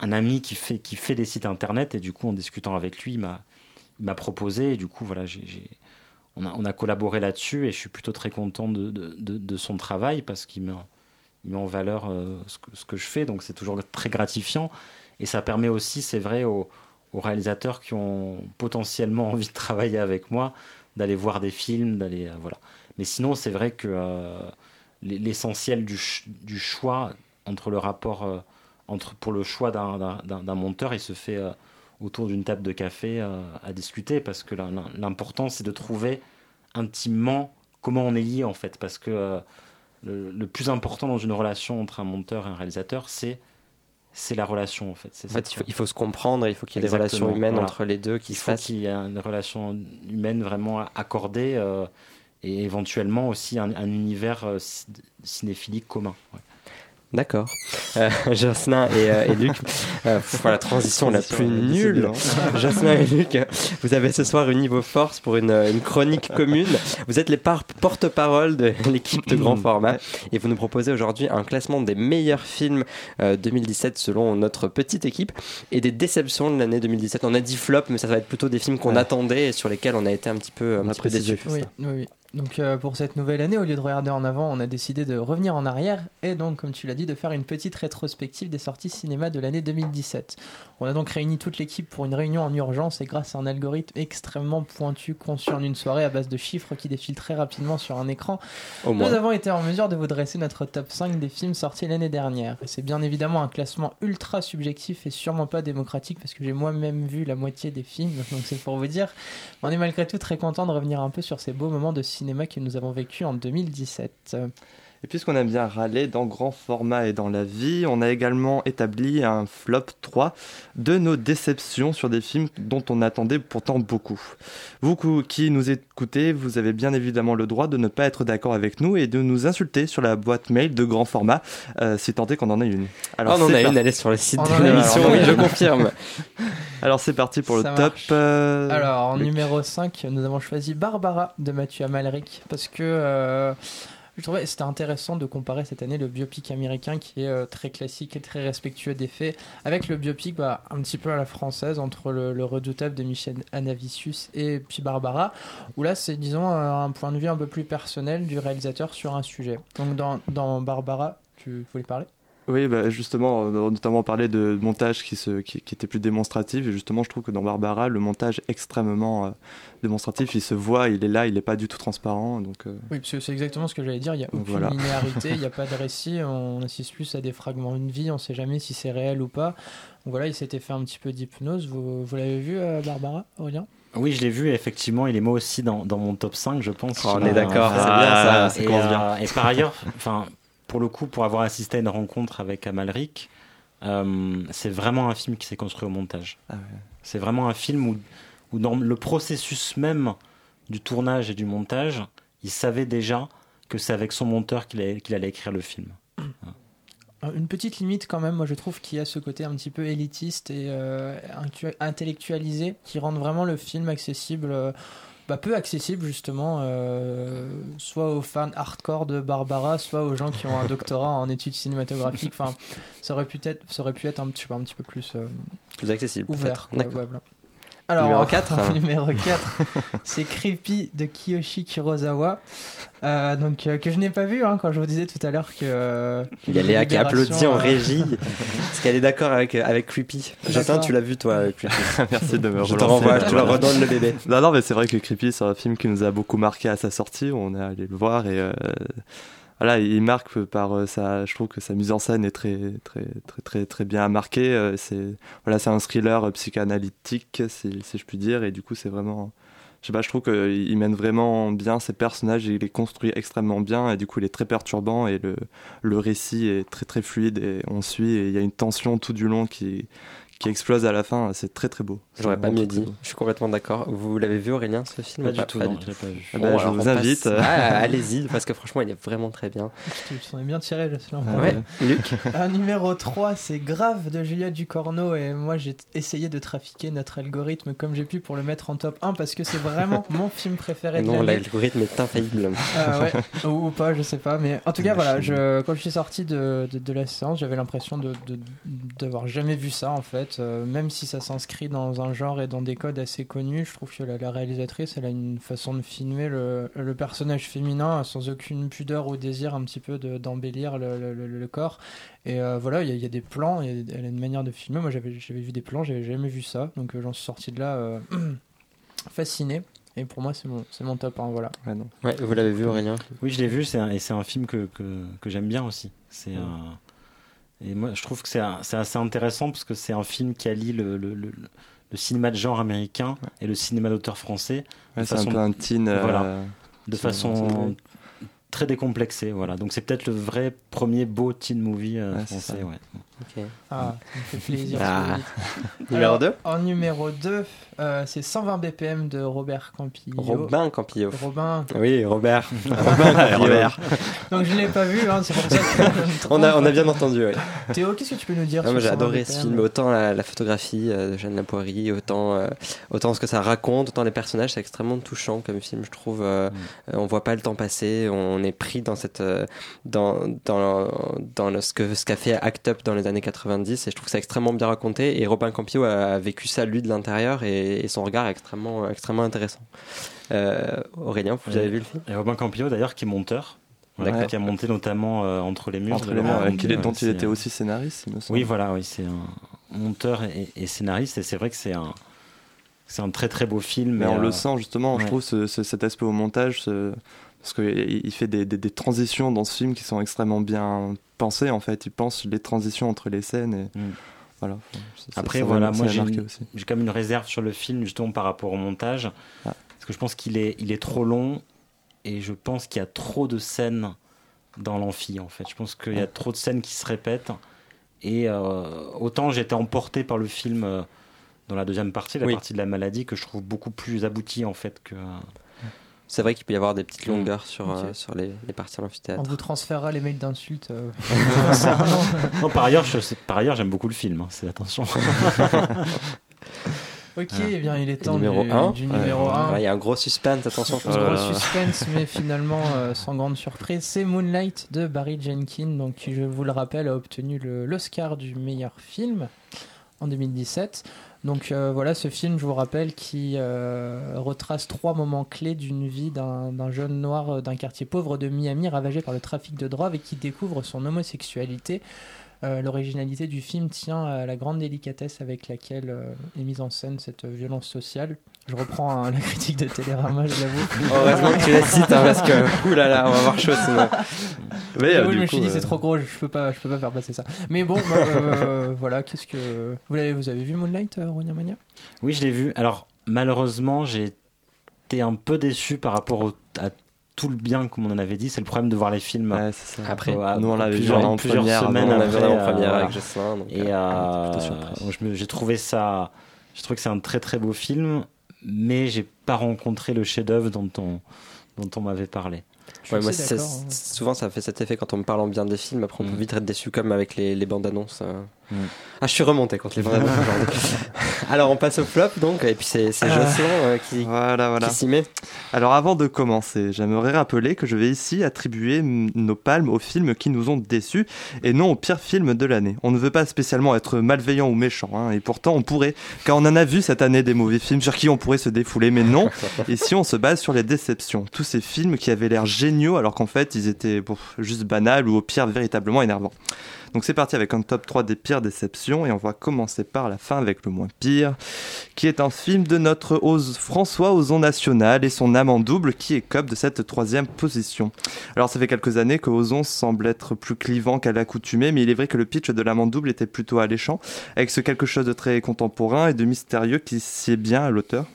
un ami qui fait, qui fait des sites internet, et du coup, en discutant avec lui, il m'a, proposé, et du coup, voilà, j'ai, on, a, on a collaboré là-dessus, et je suis plutôt très content de, de, de- son travail, parce qu'il met, met en valeur euh, ce, que, ce que je fais, donc c'est toujours très gratifiant, et ça permet aussi, c'est vrai, aux, réalisateurs qui ont potentiellement envie de travailler avec moi, d'aller voir des films, d'aller euh, voilà. Mais sinon, c'est vrai que euh, l'essentiel du, du choix entre le rapport entre pour le choix d'un- monteur, il se fait euh, autour d'une table de café euh, à discuter parce que l'im- l'important c'est de trouver intimement comment on est lié en fait parce que euh, le, le plus important dans une relation entre un monteur et un réalisateur c'est c'est la relation en fait. En fait, il faut, il faut se comprendre il faut qu'il y ait des relations humaines voilà. entre les deux qui il se faut fassent. qu'il y ait une relation humaine vraiment accordée et éventuellement aussi un, un univers ci- cinéphilique commun. ouais. D'accord. Euh, Jocelyn et, euh, et Luc, euh, voilà, la transition la plus nulle. Jocelyn et Luc, euh, vous avez ce soir uni vos forces pour une, une chronique commune. Vous êtes les par- porte-parole de l'équipe de grand format et vous nous proposez aujourd'hui un classement des meilleurs films euh, 2017 selon notre petite équipe et des déceptions de l'année 2017. On a dit flop, mais ça va être plutôt des films qu'on Ouais. attendait et sur lesquels on a été un petit peu, un petit peu déçus. Oui, oui, oui. Donc euh, pour cette nouvelle année, au lieu de regarder en avant, on a décidé de revenir en arrière et donc, comme tu l'as dit, de faire une petite rétrospective des sorties cinéma de l'année 2017. On a donc réuni toute l'équipe pour une réunion en urgence et grâce à un algorithme extrêmement pointu conçu en une soirée à base de chiffres qui défilent très rapidement sur un écran, Au nous moins. avons été en mesure de vous dresser notre top 5 des films sortis l'année dernière. Et c'est bien évidemment un classement ultra subjectif et sûrement pas démocratique parce que j'ai moi-même vu la moitié des films, donc c'est pour vous dire. On est malgré tout très content de revenir un peu sur ces beaux moments de cinéma que nous avons vécu en 2017. Et puisqu'on aime bien râler dans grand format et dans la vie, on a également établi un flop 3 de nos déceptions sur des films dont on attendait pourtant beaucoup. Vous qui nous écoutez, vous avez bien évidemment le droit de ne pas être d'accord avec nous et de nous insulter sur la boîte mail de grand format, euh, si tant est qu'on en ait une. on en a par- une, elle est sur le site On de l'émission, Alors, oui, je confirme. Alors c'est parti pour Ça le top. euh, Alors, en Luc. numéro 5, nous avons choisi Barbara de Mathieu Amalric parce que euh, je trouvais c'était intéressant de comparer cette année le biopic américain qui est euh, très classique et très respectueux des faits avec le biopic bah, un petit peu à la française entre le, le redoutable de Michel Anavicius et puis Barbara où là c'est disons euh, un point de vue un peu plus personnel du réalisateur sur un sujet. Donc dans, dans Barbara, tu voulais parler? Oui, bah, justement, on notamment parlé de montage qui, se, qui, qui était plus démonstratif. Et justement, je trouve que dans Barbara, le montage extrêmement euh, démonstratif, il se voit, il est là, il n'est pas du tout transparent. Donc, euh, Oui, parce que c'est exactement ce que j'allais dire. Il n'y a aucune voilà. linéarité, il n'y a pas de récit. On assiste plus à des fragments d'une vie. On ne sait jamais si c'est réel ou pas. Donc voilà, il s'était fait un petit peu d'hypnose. Vous, vous l'avez vu, euh, Barbara, Aurélien? Oui, je l'ai vu, et effectivement, il est moi aussi dans, dans mon top 5, je pense. Oh, on est d'accord, c'est bien ça, ça commence euh, bien. et par ailleurs, enfin, pour le coup, pour avoir assisté à une rencontre avec Amalric, euh, c'est vraiment un film qui s'est construit au montage. Ah ouais. C'est vraiment un film où, où dans le processus même du tournage et du montage, il savait déjà que c'est avec son monteur qu'il allait, qu'il allait écrire le film. Euh, Une petite limite quand même, moi je trouve qu'il y a ce côté un petit peu élitiste et euh, intellectualisé qui rend vraiment le film accessible, euh, bah, peu accessible justement, euh, soit aux fans hardcore de Barbara, soit aux gens qui ont un doctorat en études cinématographiques. Enfin, ça aurait pu être, ça aurait pu être un, petit peu- un petit peu plus euh, Plus accessible. ouvert. ouais, voilà. Alors, Numéro en- 4. numéro 4, c'est Creepy de Kiyoshi Kurosawa. Euh, donc, euh, que je n'ai pas vu hein, quand je vous disais tout à l'heure que. euh, Il y a Léa qui applaudit en régie. Parce qu'elle est d'accord avec, avec Creepy. Jocelyn, tu l'as vu toi, Creepy Merci de me Je te relancer. renvoie, je te le redonne le bébé. Non, non, mais c'est vrai que Creepy, c'est un film qui nous a beaucoup marqué à sa sortie. On est allé le voir et euh, voilà, il marque par euh, sa. Je trouve que sa mise en scène est très, très, très, très, très bien marquée. Euh, C'est voilà, c'est un thriller psychanalytique, si, je puis dire, et du coup, c'est vraiment. Je sais pas, je trouve qu'il mène vraiment bien ses personnages il les construit extrêmement bien et du coup il est très perturbant et le, le récit est très très fluide et on suit et il y a une tension tout du long qui, qui explose à la fin, c'est très très beau. J'aurais pas mieux dit. Je suis complètement d'accord. Vous l'avez vu Aurélien ce film Pas du tout, je l'ai pas vu. Bon, je alors, vous invite. Ah, Allez-y, parce que franchement, il est vraiment très bien. Tu t'en es bien tiré, Ouais, Luc Un numéro 3, c'est Grave de Julia Ducorneau. Et moi, j'ai essayé de trafiquer notre algorithme comme j'ai pu pour le mettre en top 1 parce que c'est vraiment mon film préféré de Non, l'algorithme est infaillible. Euh, ou, pas, je sais pas. Mais en tout cas, voilà, je, quand je suis sorti de, la séance, j'avais l'impression de- d'avoir jamais vu ça en fait. Euh, même si ça s'inscrit dans un genre et dans des codes assez connus, je trouve que la, la réalisatrice, elle a une façon de filmer le, le personnage féminin sans aucune pudeur ou désir un petit peu de- d'embellir le, le- le- le corps. Et euh, voilà, il y, a- il y a des plans, il y a- elle a une manière de filmer. Moi, j'avais vu des plans, j'avais jamais vu ça. Donc euh, j'en suis sorti de là euh, fasciné. Et pour moi, c'est mon, top 1, voilà. Ouais, non. Ouais, vous l'avez vu Aurélien? Oui, je l'ai vu, c'est un- et c'est un film que, que, que j'aime bien aussi. C'est un- Et moi, je trouve que c'est assez intéressant parce que c'est un film qui allie le, le, le, le cinéma de genre américain et le cinéma d'auteur français. Ouais, c'est un peu un teen, euh, Voilà. De façon très décomplexée. Voilà. Donc c'est peut-être le vrai premier beau teen movie euh, Ouais, français. Ça. Ouais. Ok. Ah, ça me fait plaisir. Ah. Numéro Alors, deux En numéro 2, c'est 120 BPM de Robert Campillo. Robin Campillo. Robin. Oui, Robert. Robin Campillo. Robert. Donc je ne l'ai pas vu, hein, c'est pour ça que. On a, on a bien entendu, ouais. Théo, qu'est-ce que tu peux nous dire Ah, j'ai 120 adoré ce film, autant la, la photographie euh, de Jeanne Lapoirie, autant, euh, autant ce que ça raconte, autant les personnages, c'est extrêmement touchant comme film, je trouve. euh, euh, on voit pas le temps passer, on est pris dans cette, euh, dans, dans, dans le- ce que ce qu'a fait Act Up dans les années 90, et je trouve que c'est extrêmement bien raconté. Et Robin Campillo a, a vécu ça lui de l'intérieur, et, et son regard est extrêmement, extrêmement intéressant. Euh, Aurélien, vous Et- avez vu le film? Et Robin Campillo, d'ailleurs, qui est monteur. Voilà, qui a monté notamment euh, Entre les murs. Entre les murs, dont il était euh, aussi scénariste, il me semble. Oui, voilà, oui, c'est un monteur et, et scénariste, et c'est vrai que c'est un, c'est un très très beau film. Mais et, on euh, le sent justement, je trouve, ce- ce- cet aspect au montage, ce- parce qu'il il fait des, des- des transitions dans ce film qui sont extrêmement bien pensées en fait. Il pense les transitions entre les scènes et Mm. voilà. Ça- Après, ça voilà, moi j'ai quand même une réserve sur le film, justement par rapport au montage. Ah. Parce que je pense qu'il est, il est trop long et je pense qu'il y a trop de scènes dans l'amphi en fait. Je pense qu'il y a trop de scènes qui se répètent. Et euh, autant j'étais emporté par le film euh, dans la deuxième partie, la Oui. partie de la maladie, que je trouve beaucoup plus abouti en fait que. C'est vrai qu'il peut y avoir des petites Mm. longueurs sur, euh, sur les, les parties On l'amphithéâtre. vous transférera les mails d'insultes. euh, non, par ailleurs, je, par ailleurs, j'aime beaucoup le film. hein, c'est attention. Ok, Voilà. eh bien il est temps numéro du, 1. du numéro 1. Il y a un gros suspense, attention. Un gros suspense, mais finalement euh, sans grande surprise, c'est Moonlight de Barry Jenkins, donc qui, je vous le rappelle, a obtenu le- l'Oscar du meilleur film en 2017. Donc euh, voilà, ce film, je vous rappelle, qui euh, retrace trois moments clés d'une vie d'un jeune noir euh, d'un quartier pauvre de Miami ravagé par le trafic de drogue et qui découvre son homosexualité. Euh, L'originalité du film tient à la grande délicatesse avec laquelle euh, est mise en scène cette euh, violence sociale. Je reprends hein, la critique de Télérama, je l'avoue. Heureusement que tu la cites, hein, parce que, oulala, on va avoir chaud. Mais, euh, oui, du je me suis dit euh, c'est trop gros, je peux pas, je peux pas faire passer ça. Mais bon, bah, euh, voilà, qu'est-ce que vous avez, vous avez vu Moonlight, euh, Ronia Mania? Oui, je l'ai vu. Alors, malheureusement, j'ai été un peu déçu par rapport au- à tout le bien comme on en avait dit. C'est le problème de voir les films Après, euh, nous, on l'avait vu plusieurs, en plusieurs première semaines. On l'avait après, vu en euh, première voilà. avec Jocelyn, donc, Et euh, euh, je j'ai trouvé ça. J'ai trouvé que c'est un très très beau film, mais j'ai pas rencontré le chef-d'œuvre dont on dont on m'avait parlé. Ouais, moi, c'est- souvent ça fait cet effet quand on me parle en bien des films, après on peut vite être déçu comme avec les, les bandes annonces. euh. Ah, je suis remonté contre les aujourd'hui. Alors on passe au flop donc, et puis c'est Ah. Jocelyn euh, qui, Voilà, voilà. qui s'y met. Alors avant de commencer, j'aimerais rappeler que je vais ici attribuer nos palmes aux films qui nous ont déçus et non aux pires films de l'année. On ne veut pas spécialement être malveillant ou méchant, hein, et pourtant on pourrait, car on en a vu cette année des mauvais films sur qui on pourrait se défouler, mais non. Ici on se base sur les déceptions. Tous ces films qui avaient l'air géniaux alors qu'en fait ils étaient bon, juste banals ou au pire véritablement énervants. Donc c'est parti avec un top 3 des pires déceptions et on va commencer par la fin avec le moins pire, qui est un film de notre Ose- François Ozon National et son amant double qui écope de cette troisième position. Alors ça fait quelques années que Ozon semble être plus clivant qu'à l'accoutumée, mais il est vrai que le pitch de l'amant double était plutôt alléchant, avec ce quelque chose de très contemporain et de mystérieux qui sied bien à l'auteur.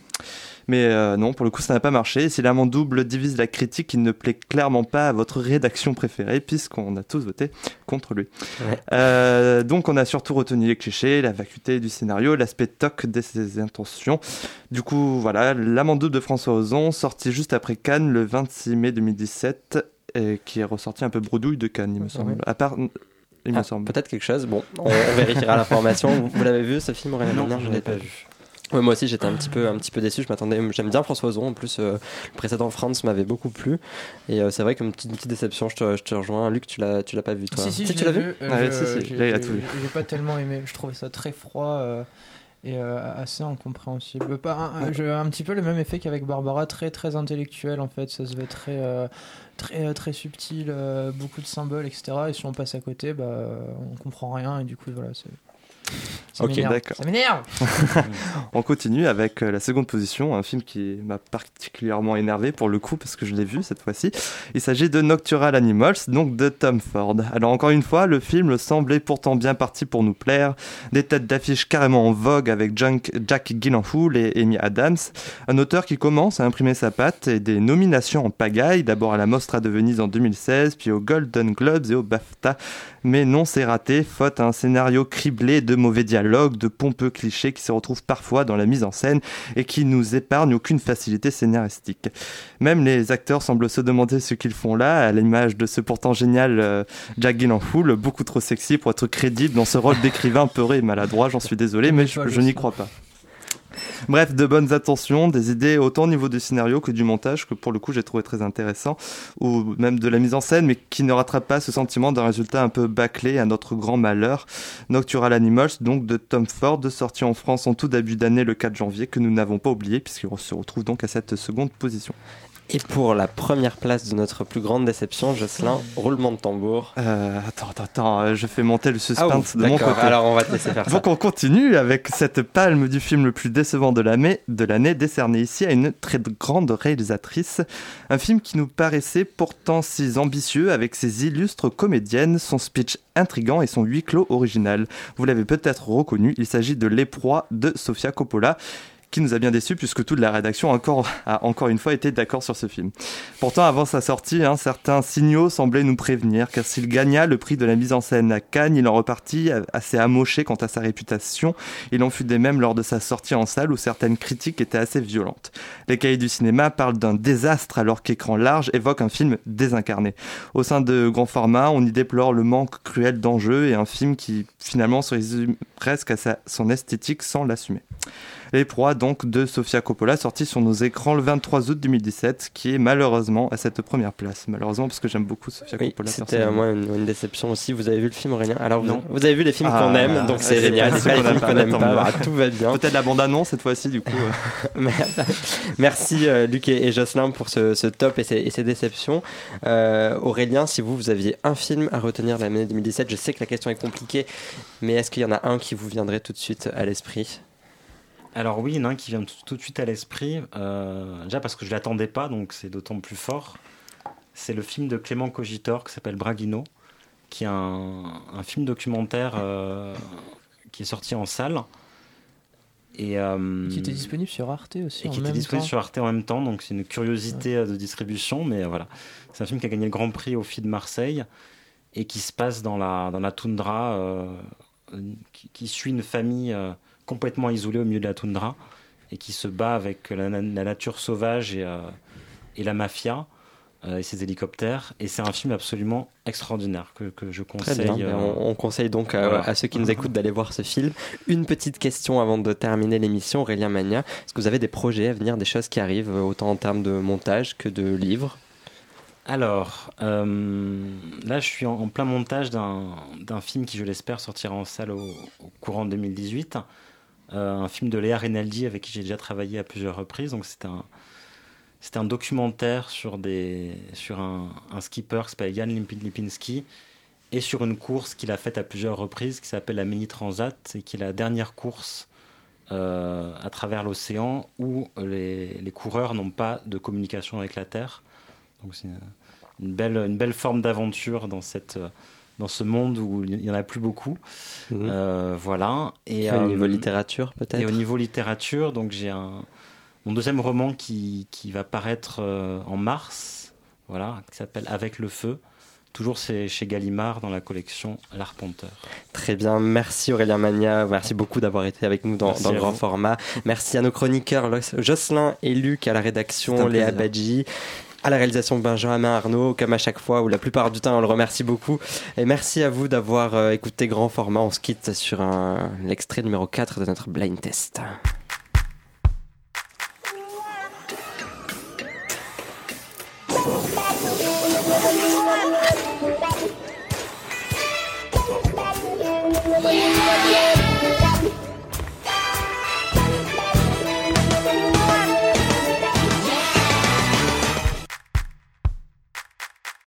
Mais euh, non, pour le coup, ça n'a pas marché. Et si l'amant double divise la critique, il ne plaît clairement pas à votre rédaction préférée, puisqu'on a tous voté contre lui. Ouais. Euh, donc, on a surtout retenu les clichés, la vacuité du scénario, l'aspect toc de ses intentions. Du coup, voilà, l'amant double de François Ozon, sorti juste après Cannes le 26 mai 2017, et qui est ressorti un peu bredouille de Cannes, il me semble. Ouais. À part. Il me Ah, semble. Peut-être quelque chose. Bon, on, on vérifiera l'information. Vous, vous l'avez vu ce film Aurélien Non, je l'ai pas vu. Ouais, moi aussi j'étais un petit peu un petit peu déçu. Je m'attendais. J'aime bien François Ozon. En plus, euh, le précédent France m'avait beaucoup plu. Et euh, c'est vrai comme petite, une petite déception. Je te, je te rejoins. Luc, tu l'as tu l'as pas vu toi Si, si, je tu l'ai l'as vu, vu. euh, Ah ouais, je- si, si, j'ai- là, il a j'ai- tout vu. J'ai pas tellement aimé. Je trouvais ça très froid euh, et euh, assez incompréhensible. Pas un, un- j'ai un petit peu le même effet qu'avec Barbara, très très intellectuel en fait. Ça se veut très euh, très euh, très subtil, euh, beaucoup de symboles, etc. Et si on passe à côté, bah on comprend rien et du coup voilà. c'est- ça Ok, d'accord. Ça m'énerve. On continue avec euh, la seconde position, un film qui m'a particulièrement énervé pour le coup parce que je l'ai vu cette fois-ci. Il s'agit de Noctural Animals, donc de Tom Ford. Alors encore une fois, le film semblait pourtant bien parti pour nous plaire. Des têtes d'affiche carrément en vogue avec Jack, Jack Gyllenhaal et Amy Adams. Un auteur qui commence à imprimer sa patte et des nominations en pagaille, d'abord à la Mostra de Venise en 2016, puis aux Golden Globes et au BAFTA. Mais non, c'est raté, faute à un scénario criblé de mauvais dialogues, de pompeux clichés qui se retrouvent parfois dans la mise en scène et qui nous épargnent aucune facilité scénaristique. Même les acteurs semblent se demander ce qu'ils font là, à l'image de ce pourtant génial euh, Jack Gyllenhaal, beaucoup trop sexy pour être crédible dans ce rôle d'écrivain peuré et maladroit, j'en suis désolé, mais je, je n'y crois pas. Bref, de bonnes intentions, des idées autant au niveau du scénario que du montage, que pour le coup j'ai trouvé très intéressant, ou même de la mise en scène, mais qui ne rattrape pas ce sentiment d'un résultat un peu bâclé à notre grand malheur. Noctural Animals, donc de Tom Ford, sorti en France en tout début d'année le 4 janvier, que nous n'avons pas oublié, puisqu'il se retrouve donc à cette seconde position. Et pour la première place de notre plus grande déception, Jocelyn, roulement de tambour. Euh, attends, attends, attends, euh, je fais monter le Ah, suspense ouf, de mon côté. Alors on va te laisser faire ça. Donc on continue avec cette palme du film le plus décevant de l'année, de l'année décernée ici à une très grande réalisatrice. Un film qui nous paraissait pourtant si ambitieux avec ses illustres comédiennes, son speech intrigant et son huis clos original. Vous l'avez peut-être reconnu, il s'agit de L'éproie de Sofia Coppola qui nous a bien déçus puisque toute la rédaction encore, a encore une fois été d'accord sur ce film. Pourtant, avant sa sortie, hein, certains signaux semblaient nous prévenir, car s'il gagna le prix de la mise en scène à Cannes, il en repartit assez amoché quant à sa réputation. Il en fut des mêmes lors de sa sortie en salle où certaines critiques étaient assez violentes. Les cahiers du cinéma parlent d'un désastre alors qu'écran large évoque un film désincarné. Au sein de grand format, on y déplore le manque cruel d'enjeux et un film qui finalement se résume presque à sa- son esthétique sans l'assumer. Les proies donc de Sofia Coppola sorti sur nos écrans le 23 août 2017 qui est malheureusement à cette première place. Malheureusement parce que j'aime beaucoup Sofia Oui, Coppola. c'était euh, moi une, une déception aussi. Vous avez vu le film Aurélien? Alors vous, Non. vous avez vu les films Ah, qu'on aime, donc c'est génial. C'est pas les films qu'on aime pas. voilà, tout va bien. Peut-être la bande-annonce cette fois-ci du coup. euh. Merci euh, Luc et, et Jocelyn pour ce, ce top et ces, et ces déceptions. Euh, Aurélien, si vous, vous aviez un film à retenir de l'année 2017, je sais que la question est compliquée, mais est-ce qu'il y en a un qui vous viendrait tout de suite à l'esprit? Alors oui, il y en a un qui vient tout, de suite à l'esprit, euh, déjà parce que je ne l'attendais pas, donc c'est d'autant plus fort. C'est le film de Clément Cogitor qui s'appelle Braguino, qui est un, un film documentaire euh, qui est sorti en salle. Et, euh, Qui était disponible sur Arte aussi et en qui était même disponible temps. sur Arte en même temps, donc c'est une curiosité de distribution, mais voilà. C'est un film qui a gagné le Grand Prix au FI de Marseille et qui se passe dans la, dans la toundra, qui, qui suit une famille complètement isolée au milieu de la toundra et qui se bat avec la, na- la nature sauvage et, euh, et la mafia euh, et ses hélicoptères. Et c'est un film absolument extraordinaire que, que je Très conseille. bien, euh, on, on conseille donc à, voilà. à ceux qui nous écoutent d'aller voir ce film. Une petite question avant de terminer l'émission, Aurélien Magna. Est-ce que vous avez des projets à venir, des choses qui arrivent, autant en termes de montage que de livres? Alors, euh, là, je suis en, en plein montage d'un d'un film qui, je l'espère, sortira en salle au, au courant de 2018. Euh, un film de Léa Rinaldi avec qui j'ai déjà travaillé à plusieurs reprises. Donc, c'est un, un documentaire sur, des, sur un, un skipper qui s'appelle Jan Lipin- Lipinski et sur une course qu'il a faite à plusieurs reprises qui s'appelle la Mini Transat et qui est la dernière course euh, à travers l'océan où les, les coureurs n'ont pas de communication avec la Terre. Donc c'est une, belle, une belle forme d'aventure dans, cette, dans ce monde où il n'y en a plus beaucoup. Mhm. Euh, voilà. Et, Au euh, niveau littérature, peut-être? Et au niveau littérature, donc j'ai un, mon deuxième roman qui, qui va paraître euh, en mars, voilà, qui s'appelle Avec le feu. Toujours chez Gallimard dans la collection L'Arpenteur. Très bien, merci Aurélien Magna, merci beaucoup d'avoir été avec nous dans, dans le grand vous. format. Merci à nos chroniqueurs Jocelyn et Luc à la rédaction, Léa. Badji. À la réalisation Benjamin Arnaud, comme à chaque fois, ou la plupart du temps, on le remercie beaucoup. Et merci à vous d'avoir euh, écouté Grand Format. On se quitte sur l'extrait numéro 4 de notre blind test.